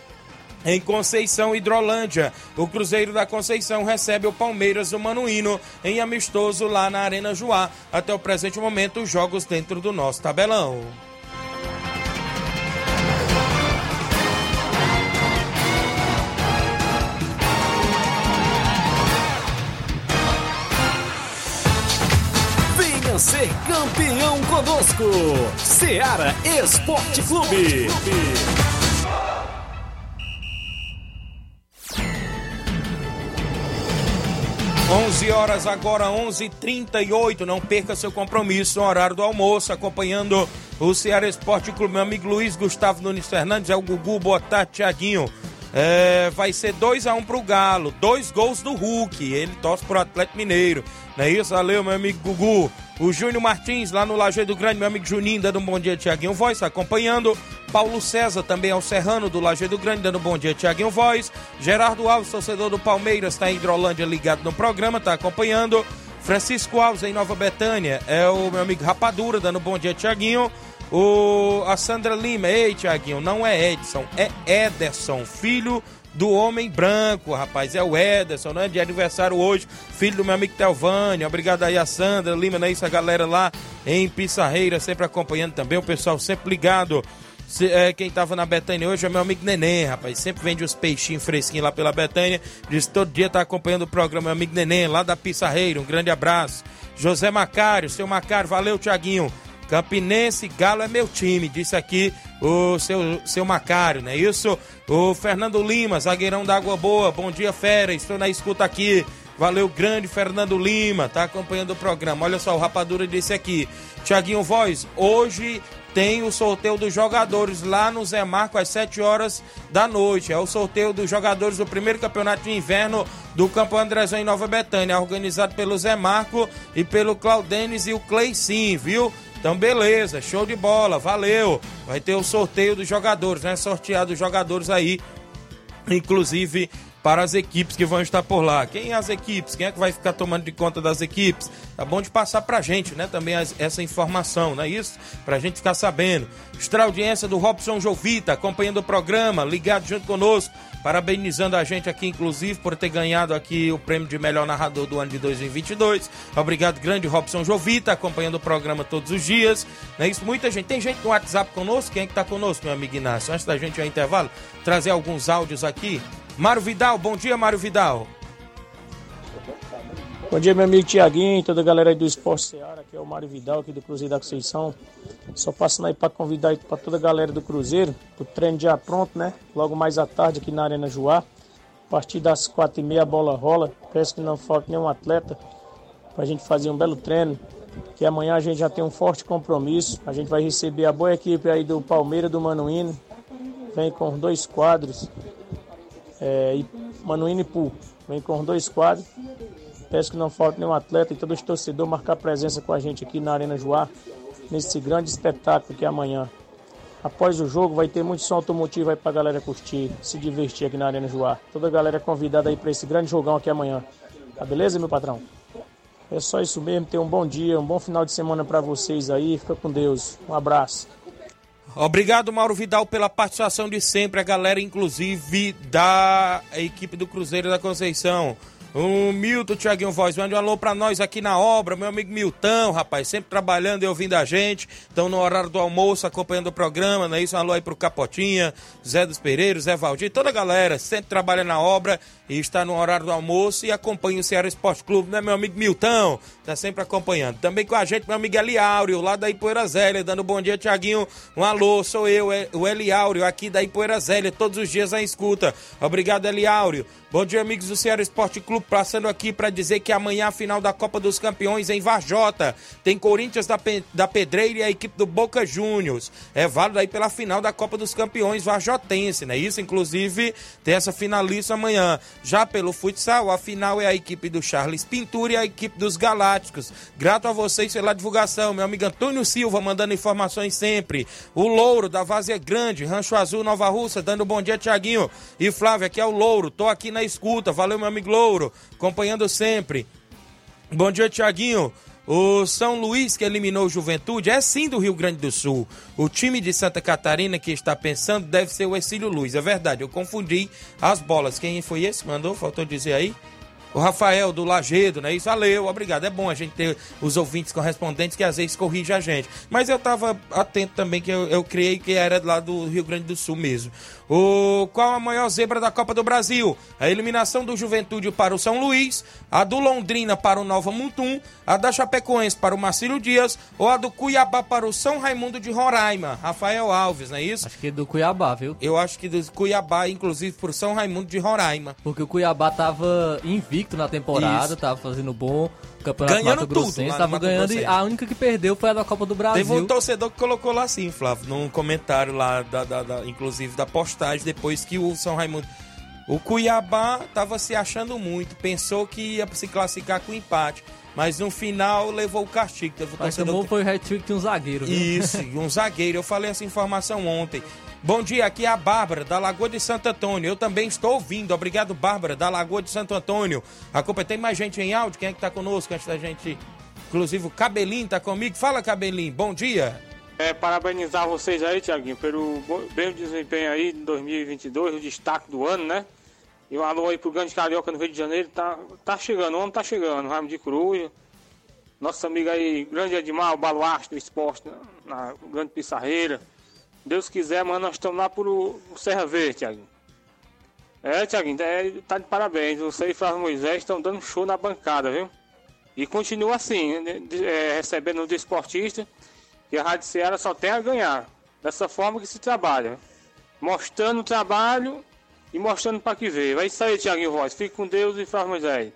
Speaker 1: em Conceição Hidrolândia. O Cruzeiro da Conceição recebe o Palmeiras do Manuíno em amistoso lá na Arena Joá. Até o presente momento, os jogos dentro do nosso tabelão.
Speaker 4: Venha ser campeão conosco, Seara Esporte Clube.
Speaker 1: 11 horas agora, 11:38. Não perca seu compromisso no horário do almoço, acompanhando o Ceará Esporte Clube. Meu amigo Luiz Gustavo Nunes Fernandes, é o Gugu, boa tarde, Tiaguinho. É, vai ser 2 a 1 um pro Galo, dois gols do Hulk. Ele torce pro Atlético Mineiro. Não é isso? Valeu, meu amigo Gugu. O Júnior Martins, lá no Lajeado Grande, meu amigo Juninho, dando um bom dia, Tiaguinho Voz, acompanhando. Paulo César, também ao Serrano, do Lajeado Grande, dando um bom dia, Tiaguinho Voz. Gerardo Alves, torcedor do Palmeiras, está em Hidrolândia ligado no programa, está acompanhando. Francisco Alves, em Nova Betânia, é o meu amigo Rapadura, dando um bom dia, Tiaguinho. O, a Sandra Lima, ei, Tiaguinho, não é Edson, é Ederson, filho do homem branco, rapaz. É o Ederson, né? De aniversário hoje, filho do meu amigo Telvânio. Obrigado aí a Sandra Lima, né? Isso, a galera lá em Pissarreira, sempre acompanhando também. O pessoal sempre ligado. Se, é, quem tava na Betânia hoje é meu amigo Neném, rapaz. Sempre vende os peixinhos fresquinhos lá pela Betânia. Diz todo dia tá acompanhando o programa, meu amigo Neném, lá da Pissarreira. Um grande abraço. José Macário, seu Macário, valeu, Tiaguinho. Campinense, Galo é meu time, disse aqui o seu, seu Macário, não é isso? O Fernando Lima, zagueirão da Água Boa, bom dia, fera, estou na escuta aqui. Valeu, grande Fernando Lima, tá acompanhando o programa. Olha só, o Rapadura disse aqui. Tiaguinho Voz, hoje tem o sorteio dos jogadores lá no Zé Marco às 7 horas da noite. É o sorteio dos jogadores do primeiro campeonato de inverno do Campo Andrezão em Nova Betânia, organizado pelo Zé Marco e pelo Claudenes e o Cleicim, viu? Então, beleza, show de bola, valeu. Vai ter o sorteio dos jogadores, né? Sorteado os jogadores aí, inclusive para as equipes que vão estar por lá. Quem é as equipes? Quem é que vai ficar tomando de conta das equipes? Tá bom de passar pra gente, né? Também as, essa informação, não é isso? Pra gente ficar sabendo. Extra audiência do Robson Jovita, acompanhando o programa, ligado junto conosco, parabenizando a gente aqui, inclusive, por ter ganhado aqui o prêmio de melhor narrador do ano de 2022. Obrigado, grande Robson Jovita, acompanhando o programa todos os dias. Não é isso? Muita gente. Tem gente no WhatsApp conosco? Quem é que tá conosco, meu amigo Inácio? Antes da gente ir ao intervalo, trazer alguns áudios aqui. Mário Vidal, bom dia, Mário Vidal.
Speaker 6: Bom dia, meu amigo Tiaguinho, toda a galera aí do Esporte Seara, aqui é o Mário Vidal, aqui do Cruzeiro da Conceição. Só passando aí para convidar aí para toda a galera do Cruzeiro, o treino já pronto, né? Logo mais à tarde aqui na Arena Joá. A partir das quatro e meia a bola rola. Parece que não falta nenhum atleta para a gente fazer um belo treino. Que amanhã a gente já tem um forte compromisso. A gente vai receber a boa equipe aí do Palmeiras do Manuíno. Vem com dois quadros é, e Manuíno e Pu. Vem com dois quadros. Peço que não falte nenhum atleta e todos os torcedores marcar presença com a gente aqui na Arena Joá. nesse grande espetáculo que é amanhã. Após o jogo vai ter muito som automotivo aí pra galera curtir, se divertir aqui na Arena Joá. Toda a galera convidada aí para esse grande jogão aqui amanhã. Tá beleza, meu patrão? É só isso mesmo, tenham um bom dia, um bom final de semana para vocês aí. Fica com Deus. Um abraço.
Speaker 1: Obrigado, Mauro Vidal, pela participação de sempre, a galera, inclusive, da equipe do Cruzeiro da Conceição. O Milton Tiaguinho Voz, mande um alô pra nós aqui na obra, meu amigo Milton, rapaz, sempre trabalhando e ouvindo a gente. Estão no horário do almoço, acompanhando o programa, não é isso? Um alô aí pro Capotinha, Zé dos Pereiros, Zé Valdir, toda a galera, sempre trabalha na obra e está no horário do almoço e acompanha o Ceará Esporte Clube, né, meu amigo Milton? Tá sempre acompanhando. Também com a gente, meu amigo Eliáureo, lá da Ipoeira Zélia, dando bom dia, Tiaguinho. Um alô, sou eu, é, o Eliáureo, aqui da Ipoeira Zélia, todos os dias a escuta. Obrigado, Eliáureo. Bom dia, amigos do Ceará Esporte Clube, passando aqui para dizer que amanhã a final da Copa dos Campeões em Varjota. Tem Corinthians da, da Pedreira e a equipe do Boca Juniors. É válido aí pela final da Copa dos Campeões Varjotense, né? Isso, inclusive, tem essa finalista amanhã. Já pelo futsal, a final é a equipe do Charles Pintura e a equipe dos Galácticos. Grato a vocês pela divulgação, meu amigo Antônio Silva mandando informações sempre. O Louro da Vazia Grande, Rancho Azul, Nova Russa, dando bom dia, Tiaguinho. E Flávio, aqui é o Louro, tô aqui na escuta. Valeu, meu amigo Louro, acompanhando sempre. Bom dia, Tiaguinho. O São Luís, que eliminou o Juventude, é sim do Rio Grande do Sul. O time de Santa Catarina que está pensando deve ser o Exílio Luiz. É verdade, eu confundi as bolas. Quem foi esse? Mandou? Faltou dizer aí? O Rafael do Lagedo, né? Isso, valeu, obrigado. É bom a gente ter os ouvintes correspondentes que às vezes corrigem a gente. Mas eu estava atento também, que eu, eu criei que era lá do Rio Grande do Sul mesmo. O, qual a maior zebra da Copa do Brasil? A eliminação do Juventude para o São Luís, a do Londrina para o Nova Mutum, a da Chapecoense para o Marcílio Dias ou a do Cuiabá para o São Raimundo de Roraima. Rafael Alves, não é isso?
Speaker 2: Acho que é do Cuiabá, viu?
Speaker 1: Eu acho que do Cuiabá, inclusive, por São Raimundo de Roraima.
Speaker 2: Porque o Cuiabá tava invicto na temporada,
Speaker 1: Isso.
Speaker 2: tava fazendo bom. Campeonato
Speaker 1: Ganhando
Speaker 2: Mato
Speaker 1: tudo
Speaker 2: ganhando e a única que perdeu foi a da Copa do Brasil.
Speaker 1: Teve um torcedor que colocou lá assim, Flávio, num comentário lá, da, da- da- inclusive da postagem, depois que o São Raimundo. O Cuiabá tava se achando muito, pensou que ia se classificar com empate, mas no final levou o castigo. Teve um
Speaker 2: Mas
Speaker 1: torcedor
Speaker 2: foi o hat-trick de um zagueiro, viu?
Speaker 1: Isso, um zagueiro. Eu falei essa informação ontem. Bom dia, aqui é a Bárbara, da Lagoa de Santo Antônio. Eu também estou ouvindo. Obrigado, Bárbara, da Lagoa de Santo Antônio. A culpa tem mais gente em áudio. Quem é que tá conosco antes da gente? Inclusive o Cabelinho tá comigo. Fala, Cabelinho. Bom dia.
Speaker 7: É, parabenizar vocês aí, Tiaguinho, pelo bem desempenho aí de 2022, o destaque do ano, né? E um alô aí pro Grande Carioca no Rio de Janeiro, tá, tá chegando, o ano tá chegando, Ramo de Coruja. Nosso amigo aí, Grande Edmar, o baluarte do esporte, na, na Grande Pissarreira. Deus quiser, mano, nós estamos lá pro, Serra Verde, Tiaguinho. É, Tiaguinho, é, tá de parabéns. Você e Flávio Moisés estão dando show na bancada, viu? E continua assim, né, é, recebendo do esportista. E a Rádio Ceará só tem a ganhar. Dessa forma que se trabalha. Mostrando o trabalho e mostrando para que veio. É isso aí, Tiaguinho Voz. Fique com Deus e Flávio Moisés.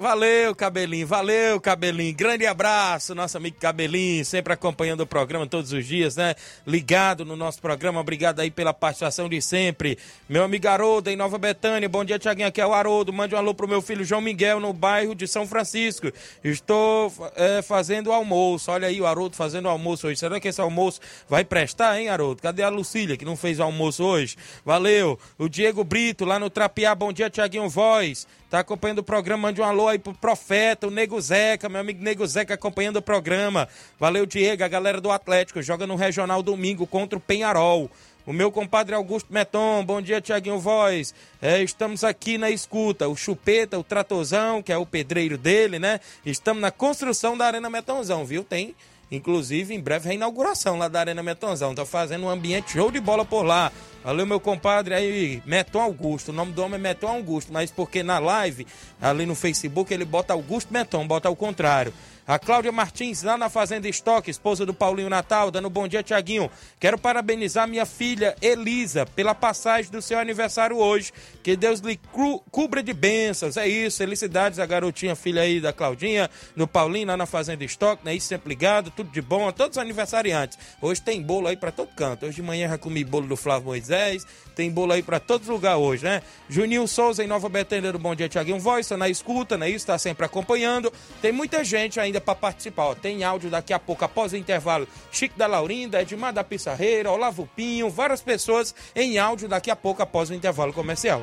Speaker 1: Valeu, Cabelinho. Valeu, Cabelinho. Grande abraço, nosso amigo Cabelinho, sempre acompanhando o programa todos os dias, né? Ligado no nosso programa. Obrigado aí pela participação de sempre. Meu amigo Haroldo, em Nova Betânia. Bom dia, Tiaguinho. Aqui é o Haroldo. Mande um alô pro meu filho João Miguel, no bairro de São Francisco. Estou é, fazendo almoço. Olha aí o Haroldo fazendo almoço hoje. Será que esse almoço vai prestar, hein, Haroldo? Cadê a Lucília, que não fez almoço hoje? Valeu. O Diego Brito, lá no Trapiá. Bom dia, Tiaguinho Voz. Tá acompanhando o programa, mande um alô aí pro Profeta, o Nego Zeca, meu amigo Nego Zeca acompanhando o programa. Valeu, Diego, a galera do Atlético, joga no Regional domingo contra o Penharol. O meu compadre Augusto Meton, bom dia, Tiaguinho Voz. É, estamos aqui na escuta. O Chupeta, o Tratozão, que é o pedreiro dele, né? Estamos na construção da Arena Metonzão, viu? Tem, inclusive, em breve, a inauguração lá da Arena Metonzão. Tá fazendo um ambiente show de bola por lá. Valeu, meu compadre aí, Meton Augusto. O nome do homem é Meton Augusto, mas porque na live, ali no Facebook, ele bota Augusto Meton, bota ao contrário. A Cláudia Martins, lá na Fazenda Estoque, esposa do Paulinho Natal, dando bom dia, Tiaguinho. Quero parabenizar minha filha Elisa pela passagem do seu aniversário hoje. Que Deus lhe cubra de bênçãos. É isso, felicidades a garotinha, filha aí da Claudinha, do Paulinho, lá na Fazenda Estoque, né? Isso sempre ligado, tudo de bom a todos os aniversariantes. Hoje tem bolo aí pra todo canto. Hoje de manhã já comi bolo do Flávio Moisés. Moisés, tem bolo aí para todos os lugares hoje, né? Juninho Souza em Nova Betânia do Bom Dia Tiaguinho Voz, tá na escuta, né? Isso, tá sempre acompanhando. Tem muita gente ainda para participar, ó. Tem áudio daqui a pouco, após o intervalo. Chico da Laurinda, Edmar da Pissarreira, Olavo Pinho, várias pessoas em áudio daqui a pouco, após o intervalo comercial.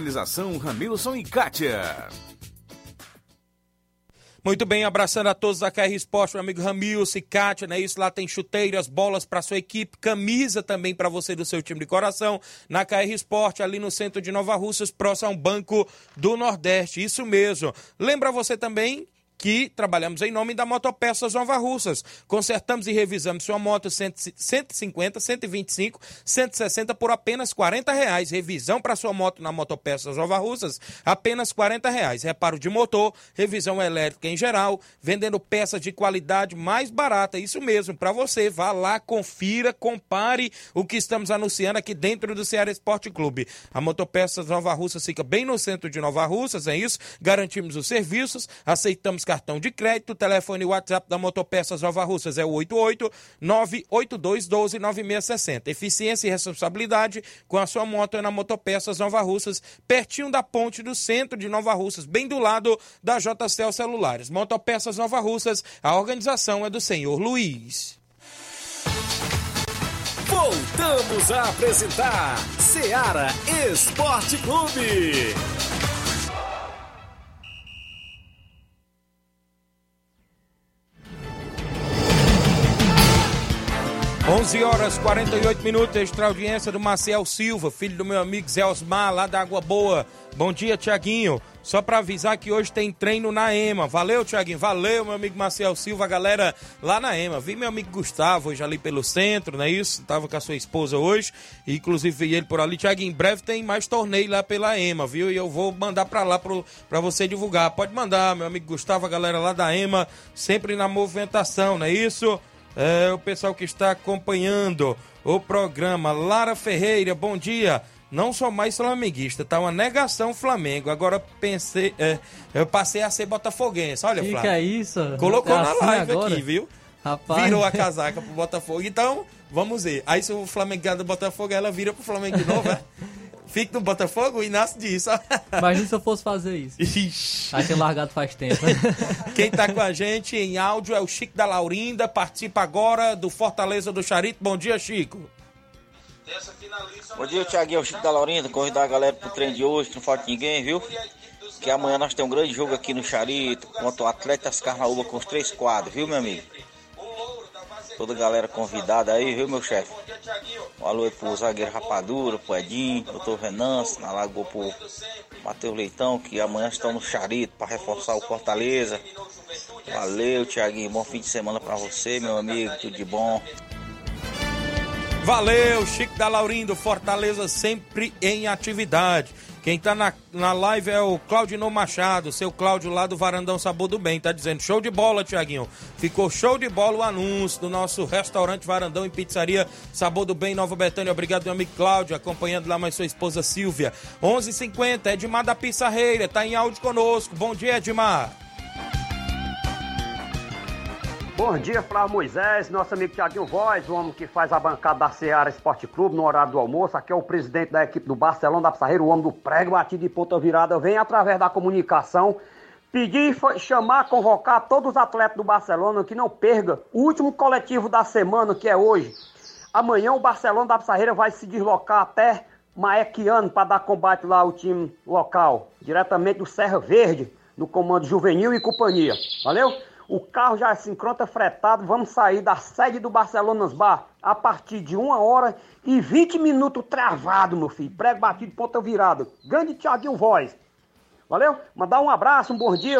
Speaker 8: Ramilson e Kátia.
Speaker 1: Muito bem, abraçando a todos da KR Esporte, meu amigo Ramilson e Kátia, né? Isso lá tem chuteiras, bolas para sua equipe, camisa também para você do seu time de coração, na KR Esporte, ali no centro de Nova Russas, próximo ao Banco do Nordeste. Isso mesmo. Lembra você também que trabalhamos em nome da Motopeças Nova Russas. Consertamos e revisamos sua moto 150, 125, 160 por apenas 40 reais. Revisão para sua moto na Motopeças Nova Russas, apenas 40 reais. Reparo de motor, revisão elétrica em geral, vendendo peças de qualidade mais barata. Isso mesmo, para você. Vá lá, confira, compare o que estamos anunciando aqui dentro do Ceará Esporte Clube. A Motopeças Nova Russas fica bem no centro de Nova Russas, é isso? Garantimos os serviços, aceitamos cartão de crédito. Telefone WhatsApp da Motopeças Nova Russas é o 88 982 12 9660. Eficiência e responsabilidade com a sua moto é na Motopeças Nova Russas, pertinho da ponte do centro de Nova Russas, bem do lado da JCL Celulares. Motopeças Nova Russas, a organização é do senhor Luiz.
Speaker 4: Voltamos a apresentar Seara Esporte Clube.
Speaker 1: 11 horas 48 minutos, extra audiência do Marcel Silva, filho do meu amigo Zé Osmar, lá da Água Boa. Bom dia, Tiaguinho. Só para avisar que hoje tem treino na EMA. Valeu, Tiaguinho. Valeu, meu amigo Marcel Silva, galera lá na EMA. Vi meu amigo Gustavo hoje ali pelo centro, não é isso? Tava com a sua esposa hoje. Inclusive vi ele por ali. Tiaguinho, em breve tem mais torneio lá pela EMA, viu? E eu vou mandar para lá pro, pra você divulgar. Pode mandar, meu amigo Gustavo, a galera lá da EMA, sempre na movimentação, não é isso? É, o pessoal que está acompanhando o programa. Lara Ferreira, bom dia. Não sou mais flamenguista, tá uma negação Flamengo. Agora pensei, é, eu passei a ser botafoguense. Olha,
Speaker 2: Que
Speaker 1: Flávio.
Speaker 2: é isso?
Speaker 1: Colocou
Speaker 2: É
Speaker 1: na
Speaker 2: assim
Speaker 1: live
Speaker 2: agora?
Speaker 1: aqui, viu?
Speaker 2: Rapaz.
Speaker 1: Virou a (laughs) casaca pro Botafogo. Então, vamos ver. Aí se o Flamengo ganhar do Botafogo, ela vira pro Flamengo de novo, é? (laughs) Fica no Botafogo, o Inácio disso.
Speaker 2: Imagina se eu fosse fazer isso.
Speaker 1: Ixi.
Speaker 2: Aí ter largado faz tempo.
Speaker 1: Quem tá com a gente em áudio é o Chico da Laurinda, participa agora do Fortaleza do Charito. Bom dia, Chico.
Speaker 9: Bom dia, Thiaguinho, Chico da Laurinda. Convidar a galera pro treino de hoje, que não falta ninguém, viu? Que amanhã nós temos um grande jogo aqui no Charito contra o Atletas Carnaúba com os três quadros, viu, meu amigo? Toda a galera convidada aí, viu, meu chefe? Um alô aí pro zagueiro Rapadura, pro Edinho, doutor Renan, na Lagoa pro Matheus Leitão, que amanhã estão no Charito para reforçar o Fortaleza. Valeu, Thiaguinho. Bom fim de semana pra você, meu amigo. Tudo de bom.
Speaker 1: Valeu, Chico da Laurindo, Fortaleza sempre em atividade. Quem tá na, na live é o Claudino Machado, seu Cláudio lá do Varandão Sabor do Bem, tá dizendo show de bola, Tiaguinho. Ficou show de bola o anúncio do nosso restaurante Varandão e Pizzaria Sabor do Bem, Nova Betânia. Obrigado, meu amigo Cláudio, acompanhando lá mais sua esposa Silvia. 11:50 h 50 Edmar da Pissarreira, tá em áudio conosco. Bom dia, Edmar.
Speaker 10: Bom dia, Flávio Moisés, nosso amigo Tiaguinho Voz, o homem que faz a bancada da Seara Esporte Clube no horário do almoço. Aqui é o presidente da equipe do Barcelona da Pissarreira, o homem do prego batido de ponta virada. Vem através da comunicação pedir, chamar, convocar todos os atletas do Barcelona que não perca o último coletivo da semana, que é hoje. Amanhã o Barcelona da Pissarreira vai se deslocar até Maequiano para dar combate lá ao time local, diretamente do Serra Verde, no comando juvenil e companhia. Valeu? O carro já se encontra fretado. Vamos sair da sede do Barcelonas Bar a partir de uma hora e 20 minutos travado, meu filho. Prego batido, ponta virada. Grande Tiaguinho Voz. Valeu? Mandar um abraço, um bom dia,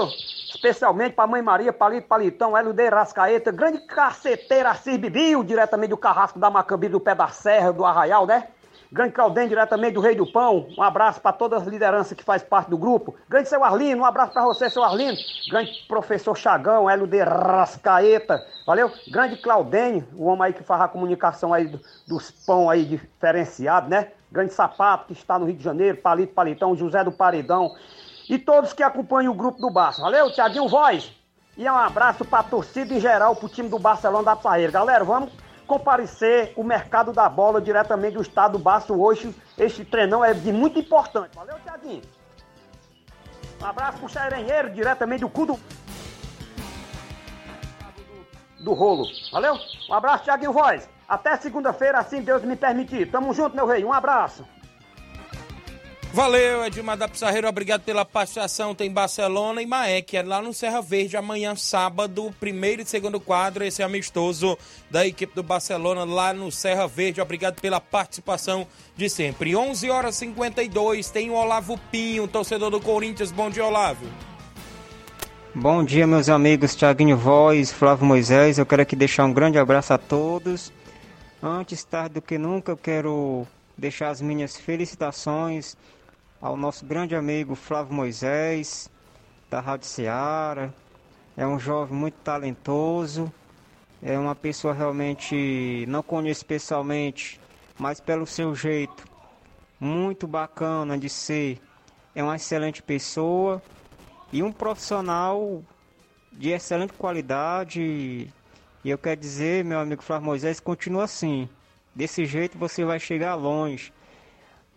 Speaker 10: especialmente pra Mãe Maria, Palito Palitão, LD Rascaeta, grande caceteira Assis diretamente do Carrasco da Macambi, do Pé da Serra, do Arraial, né? Grande Caldem, diretamente do Rei do Pão. Um abraço para todas as lideranças que faz parte do grupo. Grande seu Arlino, um abraço para você, seu Arlino. Grande professor Chagão, LD Rascaeta. Valeu? Grande Claudênio, o homem aí que faz a comunicação aí do- dos pão aí diferenciado, né? Grande Sapato, que está no Rio de Janeiro, Palito Palitão, José do Paredão. E todos que acompanham o grupo do Barça. Valeu, Tiaguinho Voz. E um abraço para a torcida em geral, pro time do Barcelona da Parreira. Galera, vamos comparecer o mercado da bola diretamente do estado do hoje. Este treinão é de muito importante. Valeu, Tiaguinho. Um abraço pro Xerenheiro, diretamente do cu do... do rolo. Valeu? Um abraço, Tiaguinho Voz. Até segunda-feira, assim Deus me permitir. Tamo junto, meu rei. Um abraço.
Speaker 1: Valeu, Edmar da Pissarreira, obrigado pela participação. Tem Barcelona e Maek, é lá no Serra Verde, amanhã, sábado, primeiro e segundo quadro, esse amistoso da equipe do Barcelona lá no Serra Verde. Obrigado pela participação de sempre. 11 horas e 52, tem o Olavo Pinho, torcedor do Corinthians. Bom dia, Olavo.
Speaker 11: Bom dia, meus amigos Tiaguinho Voz, Flávio Moisés. Eu quero aqui deixar um grande abraço a todos. Antes tarde do que nunca, eu quero deixar as minhas felicitações ao nosso grande amigo Flávio Moisés, da Rádio Ceará. É um jovem muito talentoso, é uma pessoa realmente, não conheço pessoalmente, mas pelo seu jeito, muito bacana de ser. É uma excelente pessoa e um profissional de excelente qualidade. E eu quero dizer, meu amigo Flávio Moisés, continua assim. Desse jeito você vai chegar longe.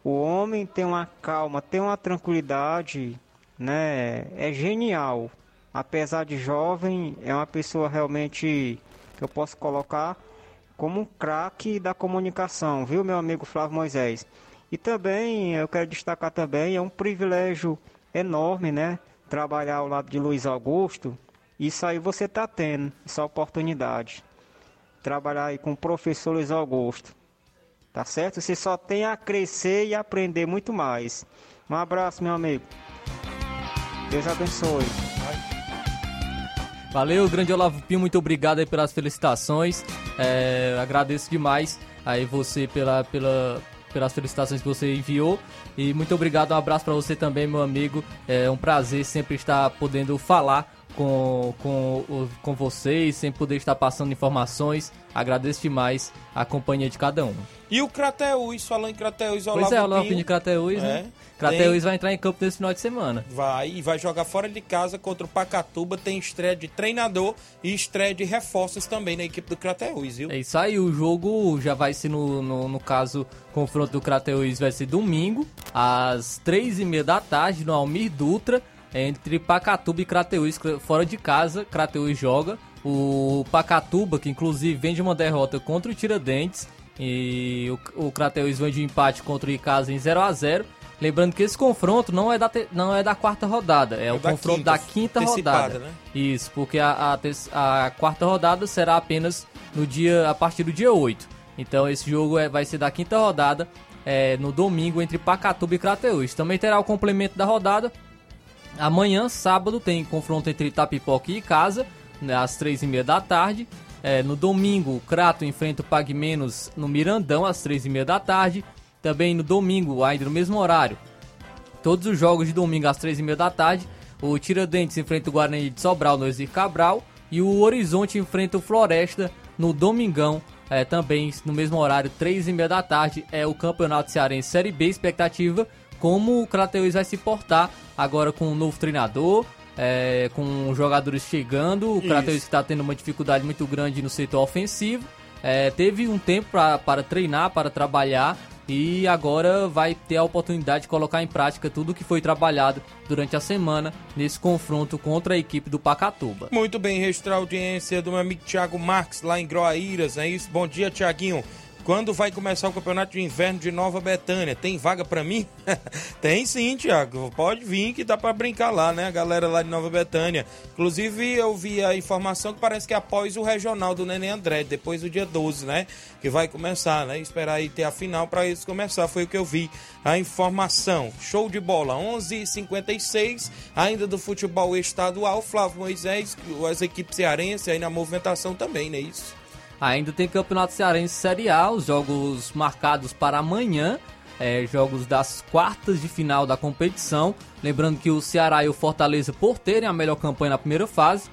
Speaker 11: O homem tem uma calma, tem uma tranquilidade, né? É genial. Apesar de jovem, é uma pessoa realmente que eu posso colocar como um craque da comunicação, viu, meu amigo Flávio Moisés? E também eu quero destacar também, é um privilégio enorme, né? Trabalhar ao lado de Luiz Augusto. Isso aí você tá tendo, essa oportunidade. Trabalhar aí com o professor Luiz Augusto. Tá certo? Você só tem a crescer e aprender muito mais. Um abraço, meu amigo. Deus abençoe.
Speaker 2: Valeu, grande Olavo Pinho, muito obrigado aí pelas felicitações. É, agradeço demais aí você pela, pela, pelas felicitações que você enviou. E muito obrigado, um abraço para você também, meu amigo. É um prazer sempre estar podendo falar com, com, com vocês, sempre poder estar passando informações. Agradeço demais a companhia de cada um.
Speaker 1: E o Crateus, falando em Crateus,
Speaker 2: Pois é, Olavo Pinho de Crateus,
Speaker 1: É,
Speaker 2: né? Crateus vai entrar em campo nesse final de semana.
Speaker 1: Vai e vai jogar fora de casa contra o Pacatuba. Tem estreia de treinador e estreia de reforços também na equipe do Crateus, viu?
Speaker 2: É isso aí, o jogo já vai ser no, no, no caso, confronto do Crateus vai ser domingo, às três e meia da tarde, no Almir Dutra, entre Pacatuba e Crateus, fora de casa, Crateus joga. O Pacatuba, que inclusive vem de uma derrota contra o Tiradentes, e o, o Crateus vem de um empate contra o Icasa em 0 a 0 Lembrando que esse confronto não é da, te- não é da quarta rodada, é, o
Speaker 1: da
Speaker 2: confronto
Speaker 1: quinta,
Speaker 2: da quinta rodada.
Speaker 1: né?
Speaker 2: Isso, porque a, a, a quarta rodada será apenas no dia a partir do dia 8. Então esse jogo é, vai ser da quinta rodada, é, no domingo, entre Pacatuba e Crateus. Também terá o complemento da rodada. Amanhã, sábado, tem confronto entre Itapipoca e Casa, né, às três e meia da tarde. É, no domingo, o Crato enfrenta o Pag Menos no Mirandão, às três e meia da tarde. Também no domingo, ainda no mesmo horário, todos os jogos de domingo às três e meia da tarde. O Tiradentes enfrenta o Guarani de Sobral no Exir Cabral. E o Horizonte enfrenta o Floresta no Domingão, é, também no mesmo horário, três e meia da tarde. É o Campeonato Cearense Série B. Expectativa como o Crateus vai se portar agora com um novo treinador. é, com jogadores chegando, o. Crateus está tendo uma dificuldade muito grande no setor ofensivo. É, teve um tempo pra, para treinar, para trabalhar e agora vai ter a oportunidade de colocar em prática tudo que foi trabalhado durante a semana nesse confronto contra a equipe do Pacatuba.
Speaker 1: Muito bem, registrar a audiência do meu amigo Thiago Marques lá em Groaíras, é isso? Bom dia, Tiaguinho. Quando vai começar o campeonato de inverno de Nova Betânia? Tem vaga pra mim? (laughs) Tem sim, Tiago. Pode vir que dá pra brincar lá, né? A galera lá de Nova Betânia. Inclusive, eu vi a informação que parece que é após o regional do Neném André, depois do dia 12, né? Que vai começar, né? Esperar aí ter a final pra eles começar. Foi o que eu vi. A informação. Show de bola. 11:56 ainda do futebol estadual. Flávio Moisés, as equipes cearenses aí na movimentação também, não é isso?
Speaker 2: Ainda tem Campeonato Cearense Série A, os jogos marcados para amanhã, é, jogos das quartas de final da competição. Lembrando que o Ceará e o Fortaleza, por terem a melhor campanha na primeira fase,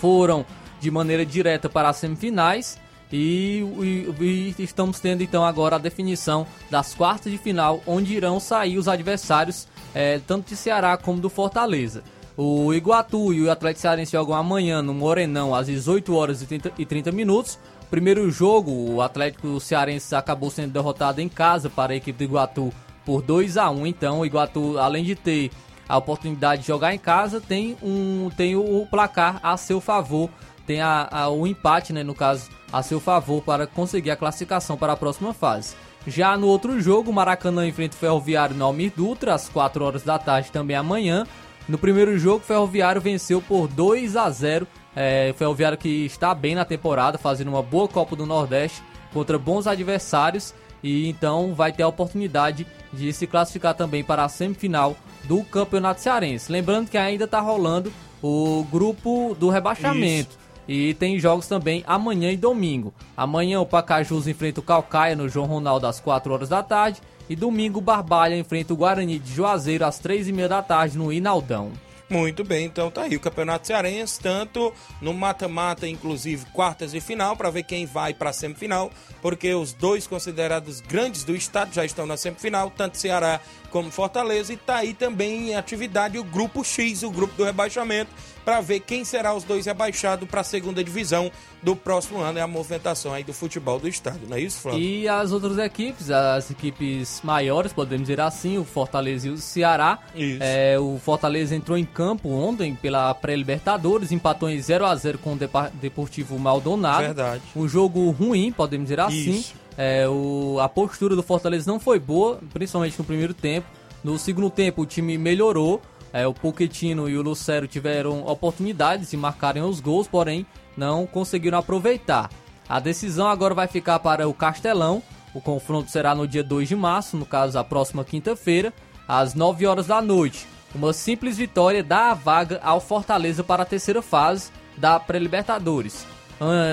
Speaker 2: foram de maneira direta para as semifinais. E, e, e, estamos tendo então agora a definição das quartas de final, onde irão sair os adversários, é, tanto de Ceará como do Fortaleza. O Iguatu e o Atlético Cearense jogam amanhã no Morenão às 18 horas e 30, e 30 minutos. Primeiro jogo, o Atlético Cearense acabou sendo derrotado em casa para a equipe do Iguatu por 2 a 1 Então, o Iguatu, além de ter a oportunidade de jogar em casa, tem, um, tem o placar a seu favor, tem a, a, o empate, né, no caso, a seu favor para conseguir a classificação para a próxima fase. Já no outro jogo, o Maracanã enfrenta o Ferroviário no Almir Dutra, às 4 horas da tarde também amanhã. No primeiro jogo, o Ferroviário venceu por 2 a 0. É, o Ferroviário que está bem na temporada, fazendo uma boa Copa do Nordeste contra bons adversários e então vai ter a oportunidade de se classificar também para a semifinal do Campeonato Cearense. Lembrando que ainda está rolando o grupo do rebaixamento. Isso. E tem jogos também amanhã e domingo. Amanhã o Pacajus enfrenta o Calcaia no João Ronaldo às 4 horas da tarde. E domingo, Barbalha enfrenta o Guarani de Juazeiro às três e meia da tarde no Inaldão.
Speaker 1: Muito bem, então tá aí o Campeonato Cearense, tanto no mata-mata, inclusive quartas e final, para ver quem vai para a semifinal, porque os dois considerados grandes do estado já estão na semifinal, tanto Ceará como Fortaleza, e tá aí também em atividade o grupo X, o grupo do rebaixamento, para ver quem será os dois rebaixados para a segunda divisão do próximo ano. É a movimentação aí do futebol do estado, não é isso, Flávio?
Speaker 2: E as outras equipes, as equipes maiores, podemos dizer assim, o Fortaleza e o Ceará. Isso. É, o Fortaleza entrou em campo ontem pela pré-Libertadores, empatou em 0 a 0 com o Deportivo Maldonado.
Speaker 1: Verdade.
Speaker 2: Um jogo ruim, podemos dizer assim. Isso. É, o, a postura do Fortaleza não foi boa, principalmente no primeiro tempo. No segundo tempo, o time melhorou. É, o Pochettino e o Lucero tiveram oportunidades de marcarem os gols, porém não conseguiram aproveitar. A decisão agora vai ficar para o Castelão. O confronto será no dia 2 de março, no caso a próxima quinta-feira, às 9 horas da noite. Uma simples vitória dá a vaga ao Fortaleza para a terceira fase da Pré-Libertadores.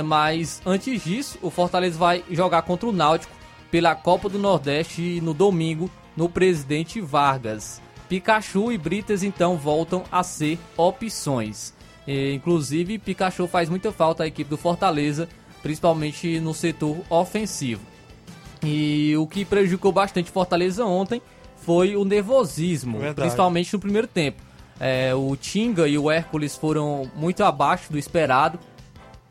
Speaker 2: Mas antes disso, o Fortaleza vai jogar contra o Náutico pela Copa do Nordeste no domingo no Presidente Vargas. Pikachu e Britas então voltam a ser opções. E, inclusive, Pikachu faz muita falta à equipe do Fortaleza, principalmente no setor ofensivo. E o que prejudicou bastante Fortaleza ontem foi o nervosismo, Verdade. principalmente no primeiro tempo. É, o Tinga e o Hércules foram muito abaixo do esperado.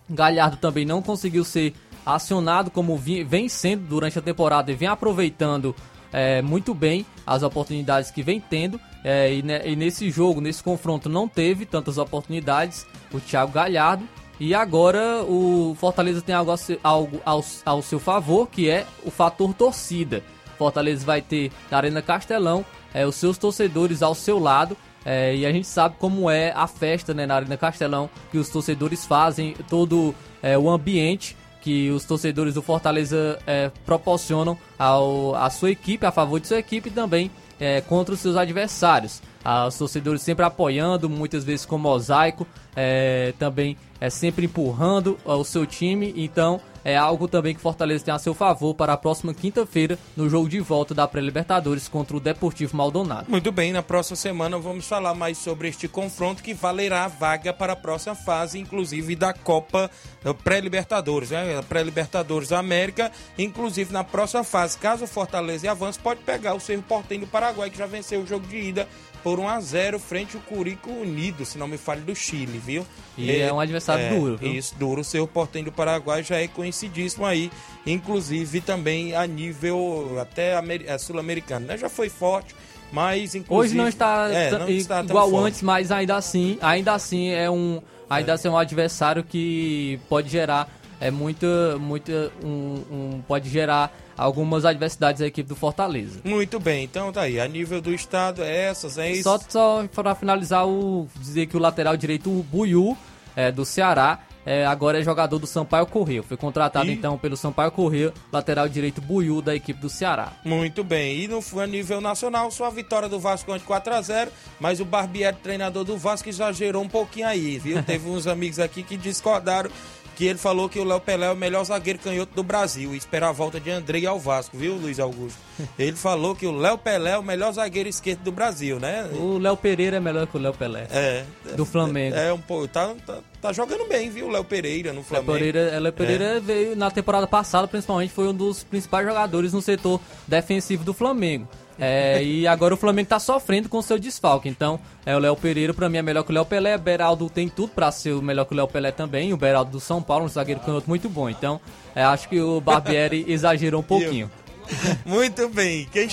Speaker 2: Galhardo também não conseguiu ser acionado como vem sendo durante a temporada e vem aproveitando é, muito bem as oportunidades que vem tendo. É, e, e, nesse jogo, nesse confronto, não teve tantas oportunidades o Thiago Galhardo. E agora o Fortaleza tem algo, algo ao, ao seu favor, que é o fator torcida. Fortaleza vai ter na Arena Castelão é, os seus torcedores ao seu lado. É, e a gente sabe como é a festa né, na Arena Castelão, que os torcedores fazem, todo é, o ambiente que os torcedores do Fortaleza é, proporcionam ao, à sua equipe, a favor de sua equipe e também é, contra os seus adversários. Ah, os torcedores sempre apoiando, muitas vezes com mosaico, é, também é sempre empurrando o seu time. Então é algo também que Fortaleza tem a seu favor para a próxima quinta-feira no jogo de volta da Pré-Libertadores contra o Deportivo Maldonado.
Speaker 1: Muito bem, na próxima semana vamos falar mais sobre este confronto que valerá a vaga para a próxima fase, inclusive da Copa eh, Pré-Libertadores, né? Pré-Libertadores América, inclusive na próxima fase, caso o Fortaleza avance, pode pegar o Cerro Portenho do Paraguai, que já venceu o jogo de ida por 1 a 0 frente ao Curico Unido, se não me falhe, do Chile, viu?
Speaker 2: E é, é um adversário
Speaker 1: é,
Speaker 2: duro, viu?
Speaker 1: Isso, duro. O seu Portenho do Paraguai já é conhecidíssimo aí, inclusive também a nível até sul-americano, né? Já foi forte, mas inclusive...
Speaker 2: Hoje não está, é, não está igual antes, mas ainda assim, ainda assim é um, ainda é. assim é um adversário que pode gerar é muito, muito um, um- pode gerar algumas adversidades à equipe do Fortaleza.
Speaker 1: Muito bem, então tá aí. A nível do estado, é essas, é isso.
Speaker 2: Só, só para finalizar, o, dizer que o lateral direito, o Buiu, é, do Ceará, é, agora é jogador do Sampaio Correio. Foi contratado
Speaker 1: Ih.
Speaker 2: então pelo Sampaio Correio, lateral direito Buiu da equipe do Ceará.
Speaker 1: Muito bem. E no a nível nacional, só a vitória do Vasco ante 4x0, mas o Barbieri, treinador do Vasco, exagerou um pouquinho aí, viu? (laughs) Teve uns amigos aqui que discordaram que ele falou que o Léo Pelé é o melhor zagueiro canhoto do Brasil e espera a volta de Andrei ao Vasco, viu, Luiz Augusto? (laughs) Ele falou que o Léo Pelé é o melhor zagueiro esquerdo do Brasil, né?
Speaker 2: O Léo Pereira é melhor que o Léo Pelé.
Speaker 1: É.
Speaker 2: Do Flamengo.
Speaker 1: É, um pouco. Tá, tá, tá jogando bem, viu, o Léo Pereira no
Speaker 2: Léo
Speaker 1: Flamengo.
Speaker 2: Pereira, Léo Pereira veio na temporada passada, principalmente, foi um dos principais jogadores no setor defensivo do Flamengo. É, e agora o Flamengo tá sofrendo com o seu desfalque. Então, é, o Léo Pereira, pra mim, é melhor que o Léo Pelé. Beraldo tem tudo pra ser o melhor que o Léo Pelé também. O Beraldo do São Paulo, um zagueiro canhoto muito bom. Então, é, acho que o Barbieri (laughs) exagerou um pouquinho. (laughs)
Speaker 1: Muito bem. Quem,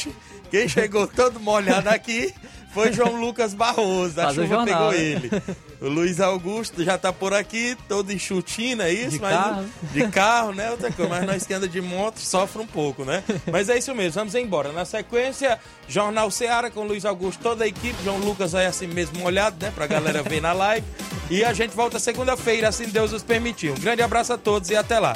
Speaker 1: quem chegou todo molhado aqui foi João Lucas Barroso. A
Speaker 2: Faz
Speaker 1: chuva
Speaker 2: jornal,
Speaker 1: pegou
Speaker 2: né?
Speaker 1: ele. O Luiz Augusto já tá por aqui, todo enxutinho, é isso?
Speaker 2: De
Speaker 1: mas,
Speaker 2: carro.
Speaker 1: De carro, né? Outra coisa. Mas nós que anda de moto sofre um pouco, né? Mas é isso mesmo, vamos embora. Na sequência, Jornal Seara com Luiz Augusto, toda a equipe. João Lucas aí assim mesmo molhado, né? Pra galera ver na live. E a gente volta segunda-feira, assim Deus nos permitir. Um grande abraço a todos e até lá.